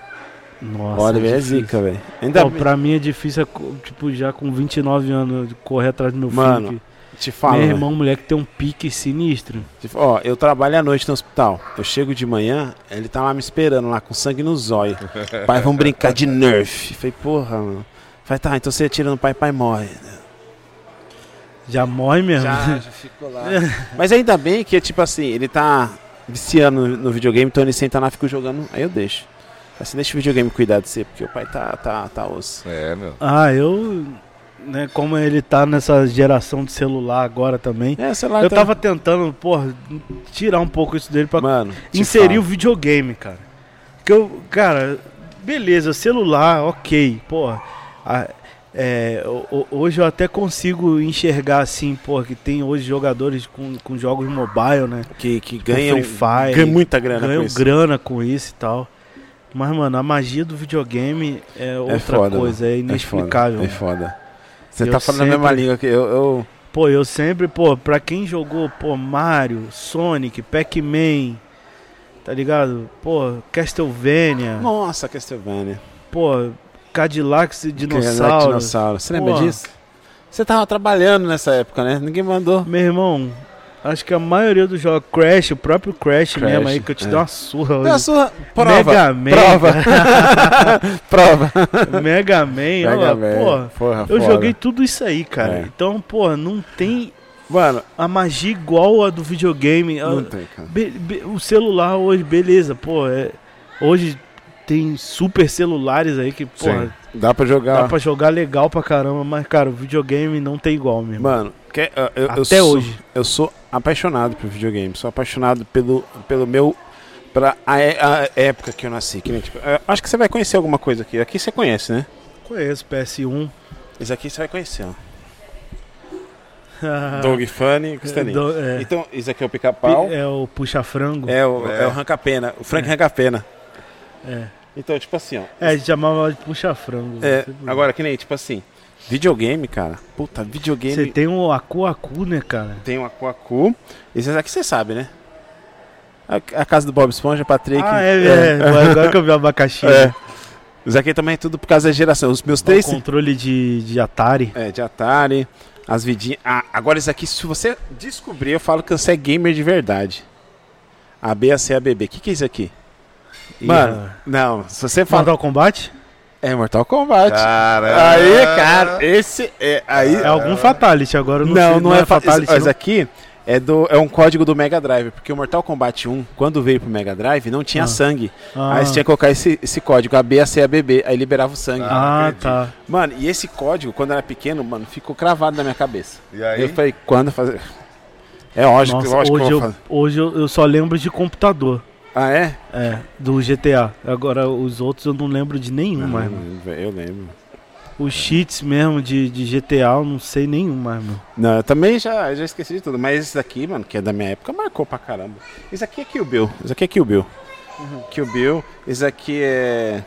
Nossa, Olha, é difícil. zica, velho. Ainda Pô, pra mim é difícil, é tipo, já com 29 anos, correr atrás do meu Mano, filho. te que- falo, meu irmão, moleque, tem um pique sinistro. Tipo, Ó, eu trabalho à noite no hospital. Eu chego de manhã, ele tá lá me esperando, lá com sangue no zóio. pai, vamos brincar de Nerf. Falei, porra, mano. Falei, tá, então você atira no pai, pai morre. Já morre mesmo. já ficou lá. Mas ainda bem que, tipo assim, ele tá viciando no, no videogame, então ele senta lá, fica jogando, aí eu deixo. Assim, deixa o videogame cuidar de você, porque o pai tá, tá, tá osso. É, meu. Ah, eu. Né, como ele tá nessa geração de celular agora também. É, sei lá, Eu tá- tava tentando, porra, tirar um pouco isso dele pra Mano, inserir o videogame, cara. Porque eu, cara, beleza, celular, ok, porra. a- é, hoje eu até consigo enxergar assim, porra, que tem hoje jogadores com, com jogos mobile, né? que, que ganham, Free Fire, ganham muita grana Ganham com isso. grana com isso e tal. Mas, mano, a magia do videogame é outra foda, coisa, é É inexplicável. foda, É foda. Você Eu tá falando a mesma sempre- língua que eu, eu- Pô, eu sempre, pô, pra quem jogou, pô, Mario, Sonic, Pac-Man, tá ligado? Pô, Castlevania, Nossa, Castlevania. pô, Cadillacs e Cadillac Dinossauros. Dinossauro. Você lembra disso? Você tava trabalhando nessa época, né? Ninguém mandou. Meu irmão, acho que a maioria dos jogos, Crash, o próprio Crash, Crash, mesmo aí, que eu te é. dei uma surra Deu a hoje. sua prova. Mega Man, prova. prova. Mega Man, Mega olha, Man. pô. Porra, Eu foda. joguei tudo isso aí, cara. É. Então, pô, não tem Mano, a magia igual a do videogame. não A- tem, cara. be- be- o celular hoje, beleza, pô, é, hoje tem super celulares aí que, pô, Sim. Dá pra jogar. dá pra jogar legal pra caramba, mas, cara, o videogame não tem igual mesmo. Mano, que- eu, eu- eu Até sou- hoje. Eu sou apaixonado por videogame. Sou apaixonado pelo, pelo meu. Pela a, é- a época que eu nasci. Que nem, tipo, eu acho que você vai conhecer alguma coisa aqui. Aqui você conhece, né? Conheço PS1. Isso aqui você vai conhecer, ó. Dog Funny e Costelinha. Do- é, Então, isso aqui é o pica-pau. é o puxa-frango. É o, É. é. o Ranca-Pena. O Frank Ranca-Pena. É. Então, tipo assim, ó. É, a gente chamava de puxa-frango. É, Você- agora, que nem, tipo assim. Videogame, cara. Puta, videogame. Você tem um Aku Aku, né, cara? Tem um Aquacu. Esse aqui você sabe, né? A, a casa do Bob Esponja, Patrick. Ah, é, é. Agora que eu vi o abacaxi. É. né? Isso aqui também é tudo por causa da geração. Os meus O três. controle de, de Atari. É, de Atari, as vidinhas. Ah, agora isso aqui, se você descobrir, eu falo que você é gamer de verdade. A B, a C, a BB. O que, que é isso aqui? Mano, não, se você fala. Mortal Kombat? É Mortal Kombat. Caramba. Aí, cara, esse é. Aí, É algum Fatality, agora eu não, não, sei. não, é, Fatality. Fatality. Isso aqui é, do, é um código do Mega Drive, porque o Mortal Kombat 1, quando veio pro Mega Drive, não tinha Ah. sangue. Ah, Aí você tinha que colocar esse, esse código, A, B, A, C, A, B, B, aí liberava o sangue. ah, acredito. tá. Mano, e esse código, quando eu era pequeno, mano, ficou cravado na minha cabeça. E aí? Eu falei, quando fazer. É lógico, Nossa, lógico hoje, eu eu, vou fazer. hoje eu, eu só lembro de computador. Ah, é? É, do GTA. Agora os outros eu não lembro de nenhum mais, mano. Não, eu lembro. Os cheats mesmo de, de GTA eu não sei nenhum mais, mano. Não, eu também já, já esqueci de tudo. Mas esse daqui, mano, que é da minha época, marcou pra caramba. Esse aqui é Kill Bill. Esse aqui é Kill Bill. Kill Bill. Esse aqui é.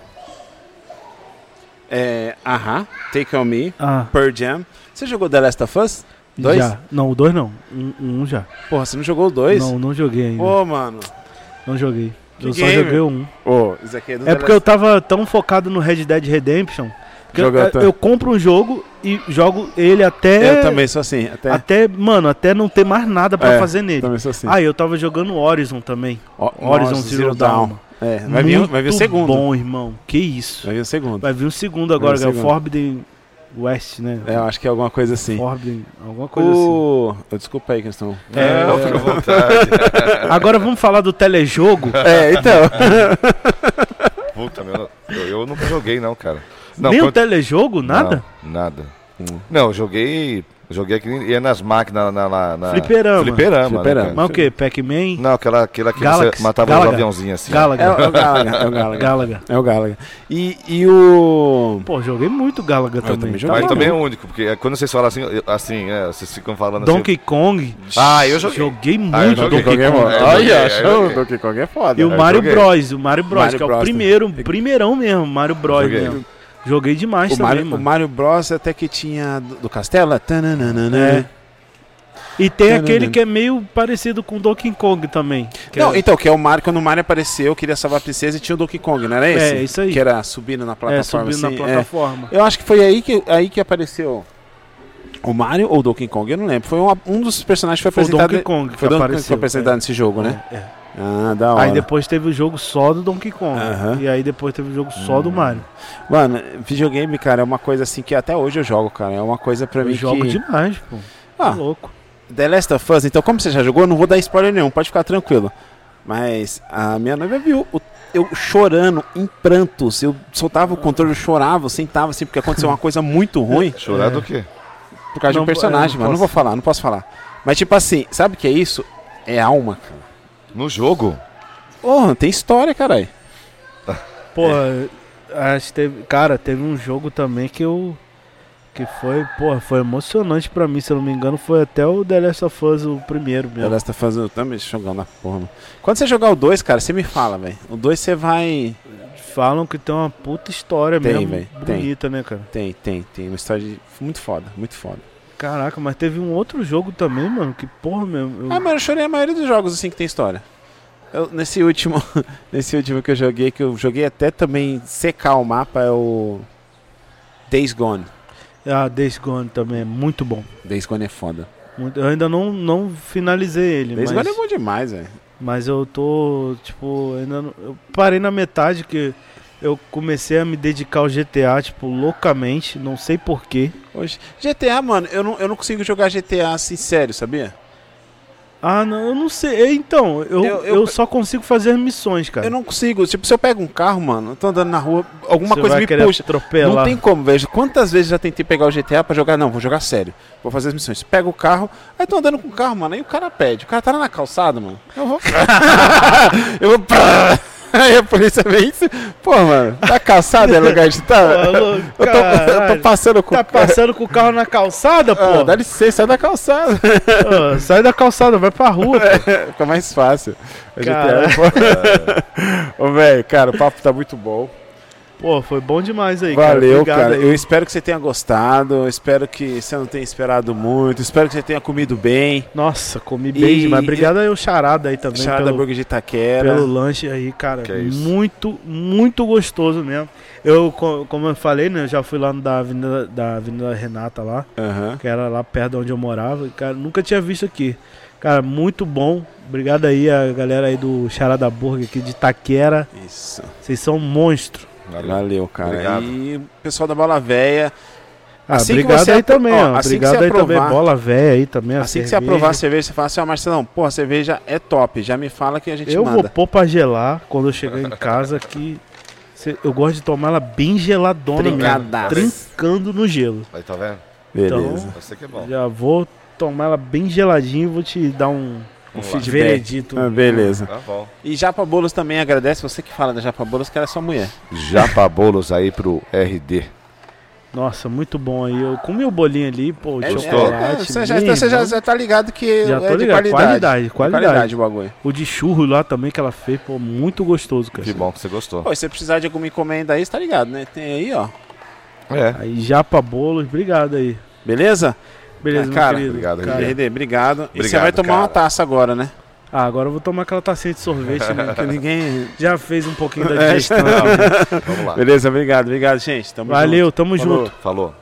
É. Ahá. Take On Me. Ah, Pearl Jam. Você jogou The Last of Us? Dois? já. Não, o dois não. Um, um já. Porra, você não jogou o dois? Não, não joguei ainda. Ô, mano. Não joguei. Que eu só gamer. joguei um. Aqui é do É porque eu tava tão focado no Red Dead Redemption que eu, Jogou eu, compro um jogo e jogo ele até. Eu também sou assim. Até. Até, mano, até não ter mais nada pra É, fazer nele. Também sou assim. Ah, eu tava jogando Horizon também. Ó, Horizon nossa, Zero Dawn. É, vai vir, vai vir o segundo. bom, irmão. Que isso. Vai vir o segundo. Vai vir um segundo agora, é o o segundo. Forbidden West, né? É, eu acho que é alguma coisa assim. Forbidden, alguma coisa assim. O... Eu Desculpa aí, questão. É, Não, fica à vontade. Agora vamos falar do telejogo. É, então. Puta, meu. Eu, eu nunca joguei, não, cara. Não, Nem o quando- telejogo, nada? Não, nada. Hum. Não, eu joguei. Joguei aqui e é nas máquinas na, na, na... Fliperama. Fliperama. Fliperama. né, Mas o que? Pac-Man? Não, aquela, aquela que Galaxy. você matava Galaga. os aviãozinhos assim. É, Galaga. o- é o Galaga. É o Galaga. Galaga. É o Galaga. E, e o. Pô, joguei muito Galaga também. também Tá joguei. Mas também é único, porque é, quando vocês falam assim, assim, é, vocês ficam falando Donkey Kong. assim. Ah, eu joguei. Joguei muito Ah, joguei. Donkey Donkey Kong. Kong é É, Olha, é, show. Donkey Kong é foda. E o eu Mario. Bros, o Mario Bros, Mario que é o Bros primeiro, primeirão mesmo, Mario Bros mesmo. Joguei demais O também, Mario, o mano. Mario Bros até que tinha do, do castelo. tananana. É. E tem Tananana. aquele que é meio parecido com Donkey Kong também. Não, é, então, que é o Mario, quando o Mario apareceu, queria salvar a princesa e tinha o Donkey Kong, não era esse? É, isso aí. Que era subindo na é, plataforma subindo assim. na é. plataforma. Eu acho que foi aí que, aí que apareceu o Mario ou o Donkey Kong, eu não lembro. Foi um, um dos personagens que foi Foi o apresentado. Donkey Kong que foi o Donkey Kong que foi apresentado nesse jogo, né? É, é. Ah, da hora. Aí depois teve o jogo só do Donkey Kong. Aham. E aí depois teve o jogo só do Mario. Mano, videogame, cara, é uma coisa assim que até hoje eu jogo, cara. É uma coisa pra Eu mim jogo que... demais, pô. Ah, Tá louco. The Last of Us, então como você já jogou, eu não vou dar spoiler nenhum, pode ficar tranquilo. Mas a minha noiva viu o- eu chorando em prantos. Eu soltava o controle, eu chorava, eu sentava assim, porque aconteceu uma coisa muito ruim Chorar É. do quê? por causa de um Não, personagem, é, não mano. Não posso. vou falar, não posso falar. Mas tipo assim, sabe o que é isso? É alma, cara. No jogo? Porra, tem história, caralho. Pô, acho que teve. Cara, teve um jogo também que eu. Que foi, pô, foi emocionante pra mim, se eu não me engano, foi até o The Last of Us o primeiro The mesmo. Last of Us, eu também jogando a porra, mano. Quando você jogar o 2, cara, você me fala, velho. O 2 você vai. Falam que tem uma puta história Tem, mesmo. véi, tem. bonita, né, cara? Tem, tem, tem. Uma história de... muito foda, muito foda. Caraca, mas teve um outro jogo também, mano, que porra mesmo. eu- Ah, mas eu chorei a maioria dos jogos assim que tem história. Eu- nesse último, nesse último que eu joguei, que eu joguei até também secar o mapa, é o Days Gone. Ah, Days Gone também é muito bom. Days Gone é foda. Muito- Eu ainda não, não finalizei ele, Days mas, Gone é bom demais, velho. mas eu tô, tipo, ainda não, eu parei na metade que eu comecei a me dedicar ao GTA, tipo, loucamente, não sei porquê. Hoje, GTA, mano, eu não, eu não consigo jogar GTA assim sério, sabia? Ah, não, eu não sei. Então, eu, Eu- eu, eu- só consigo fazer as missões, cara. Eu não consigo. Tipo, se eu pego um carro, mano, eu tô andando na rua, alguma Você coisa me puxa. atropelar. Não tem como, vejo. Quantas vezes já tentei pegar o GTA pra jogar? Não, vou jogar sério. Vou fazer as missões. Pego o carro, aí tô andando com o carro, mano. Aí o cara pede. O cara tá lá na calçada, mano. Eu vou. eu vou. Aí a polícia vem. isso- Pô, mano, tá calçada é lugar de louco, Eu tô, eu tô passando com Tá o carro. passando com o carro na calçada, Ah, pô? dá licença, sai da calçada. Ah, sai da calçada, vai pra rua, pô. Fica mais fácil. A Cara. pô. Ô, velho, cara, o papo tá muito bom. Pô, foi bom demais aí, Valeu, Obrigado cara. aí. Eu espero que você tenha gostado. Eu espero que você não tenha esperado muito. Espero que você tenha comido bem. Nossa, comi E- bem demais. Obrigado aí o Charada aí também Charada pelo, Burger de Itaquera. pelo lanche aí, cara. Que é isso. muito, muito gostoso mesmo. Eu, co- como eu falei, né, eu já fui lá no da Avenida, da Avenida Renata lá, Aham. que era lá perto de onde eu morava. Cara, nunca tinha visto aqui. Cara, muito bom. Obrigado aí a galera aí do Charada Burger aqui de Itaquera. Isso. Vocês são monstro. Valeu, cara. Obrigado. E o pessoal da Bola Véia. Ah, Assim que obrigado você aí também, ó, assim que obrigado você aí também, aprovar- bola velha aí também. a assim que você cerveja. aprovar a cerveja, você fala assim, ó, Marcelão, porra, a cerveja é top. Já me fala que a gente Eu vou manda. pôr pra gelar quando eu chegar em casa que cê- eu gosto de tomar ela bem geladona mesmo, Trincadaça. trincando no gelo. Aí tá vendo? Beleza. Então, Você que é bom. Já vou tomar ela bem geladinha e vou te dar um, Um Vamos feedback. veredito. Ah, beleza. Tá bom. E Japa Bolos também agradece você que fala da Japa Bolos, que ela é sua mulher. Japa bolos aí pro RD. Nossa, muito bom aí. Eu comi o bolinho ali, pô, de É, chocolate. é, você já, bem você já, já tá ligado que Já é tô de ligado. qualidade. Qualidade, De qualidade. o bagulho. O de churro lá também que ela fez, pô, muito gostoso, cara. Que bom que você gostou. Pô, se você precisar de alguma encomenda aí, você tá ligado, né? Tem aí, ó. É. Aí japa bolos, obrigado aí. Beleza? Beleza, Ah, meu cara, querido. obrigado, Cara, RD, obrigado. E você Obrigado, vai tomar uma cara. taça agora, né? Ah, agora eu vou tomar aquela tacinha de sorvete, né? Que ninguém. Já fez um pouquinho da É. digestão. Vamos lá. Beleza, obrigado, obrigado, gente. Tamo Valeu, junto. tamo Falou. junto. Falou.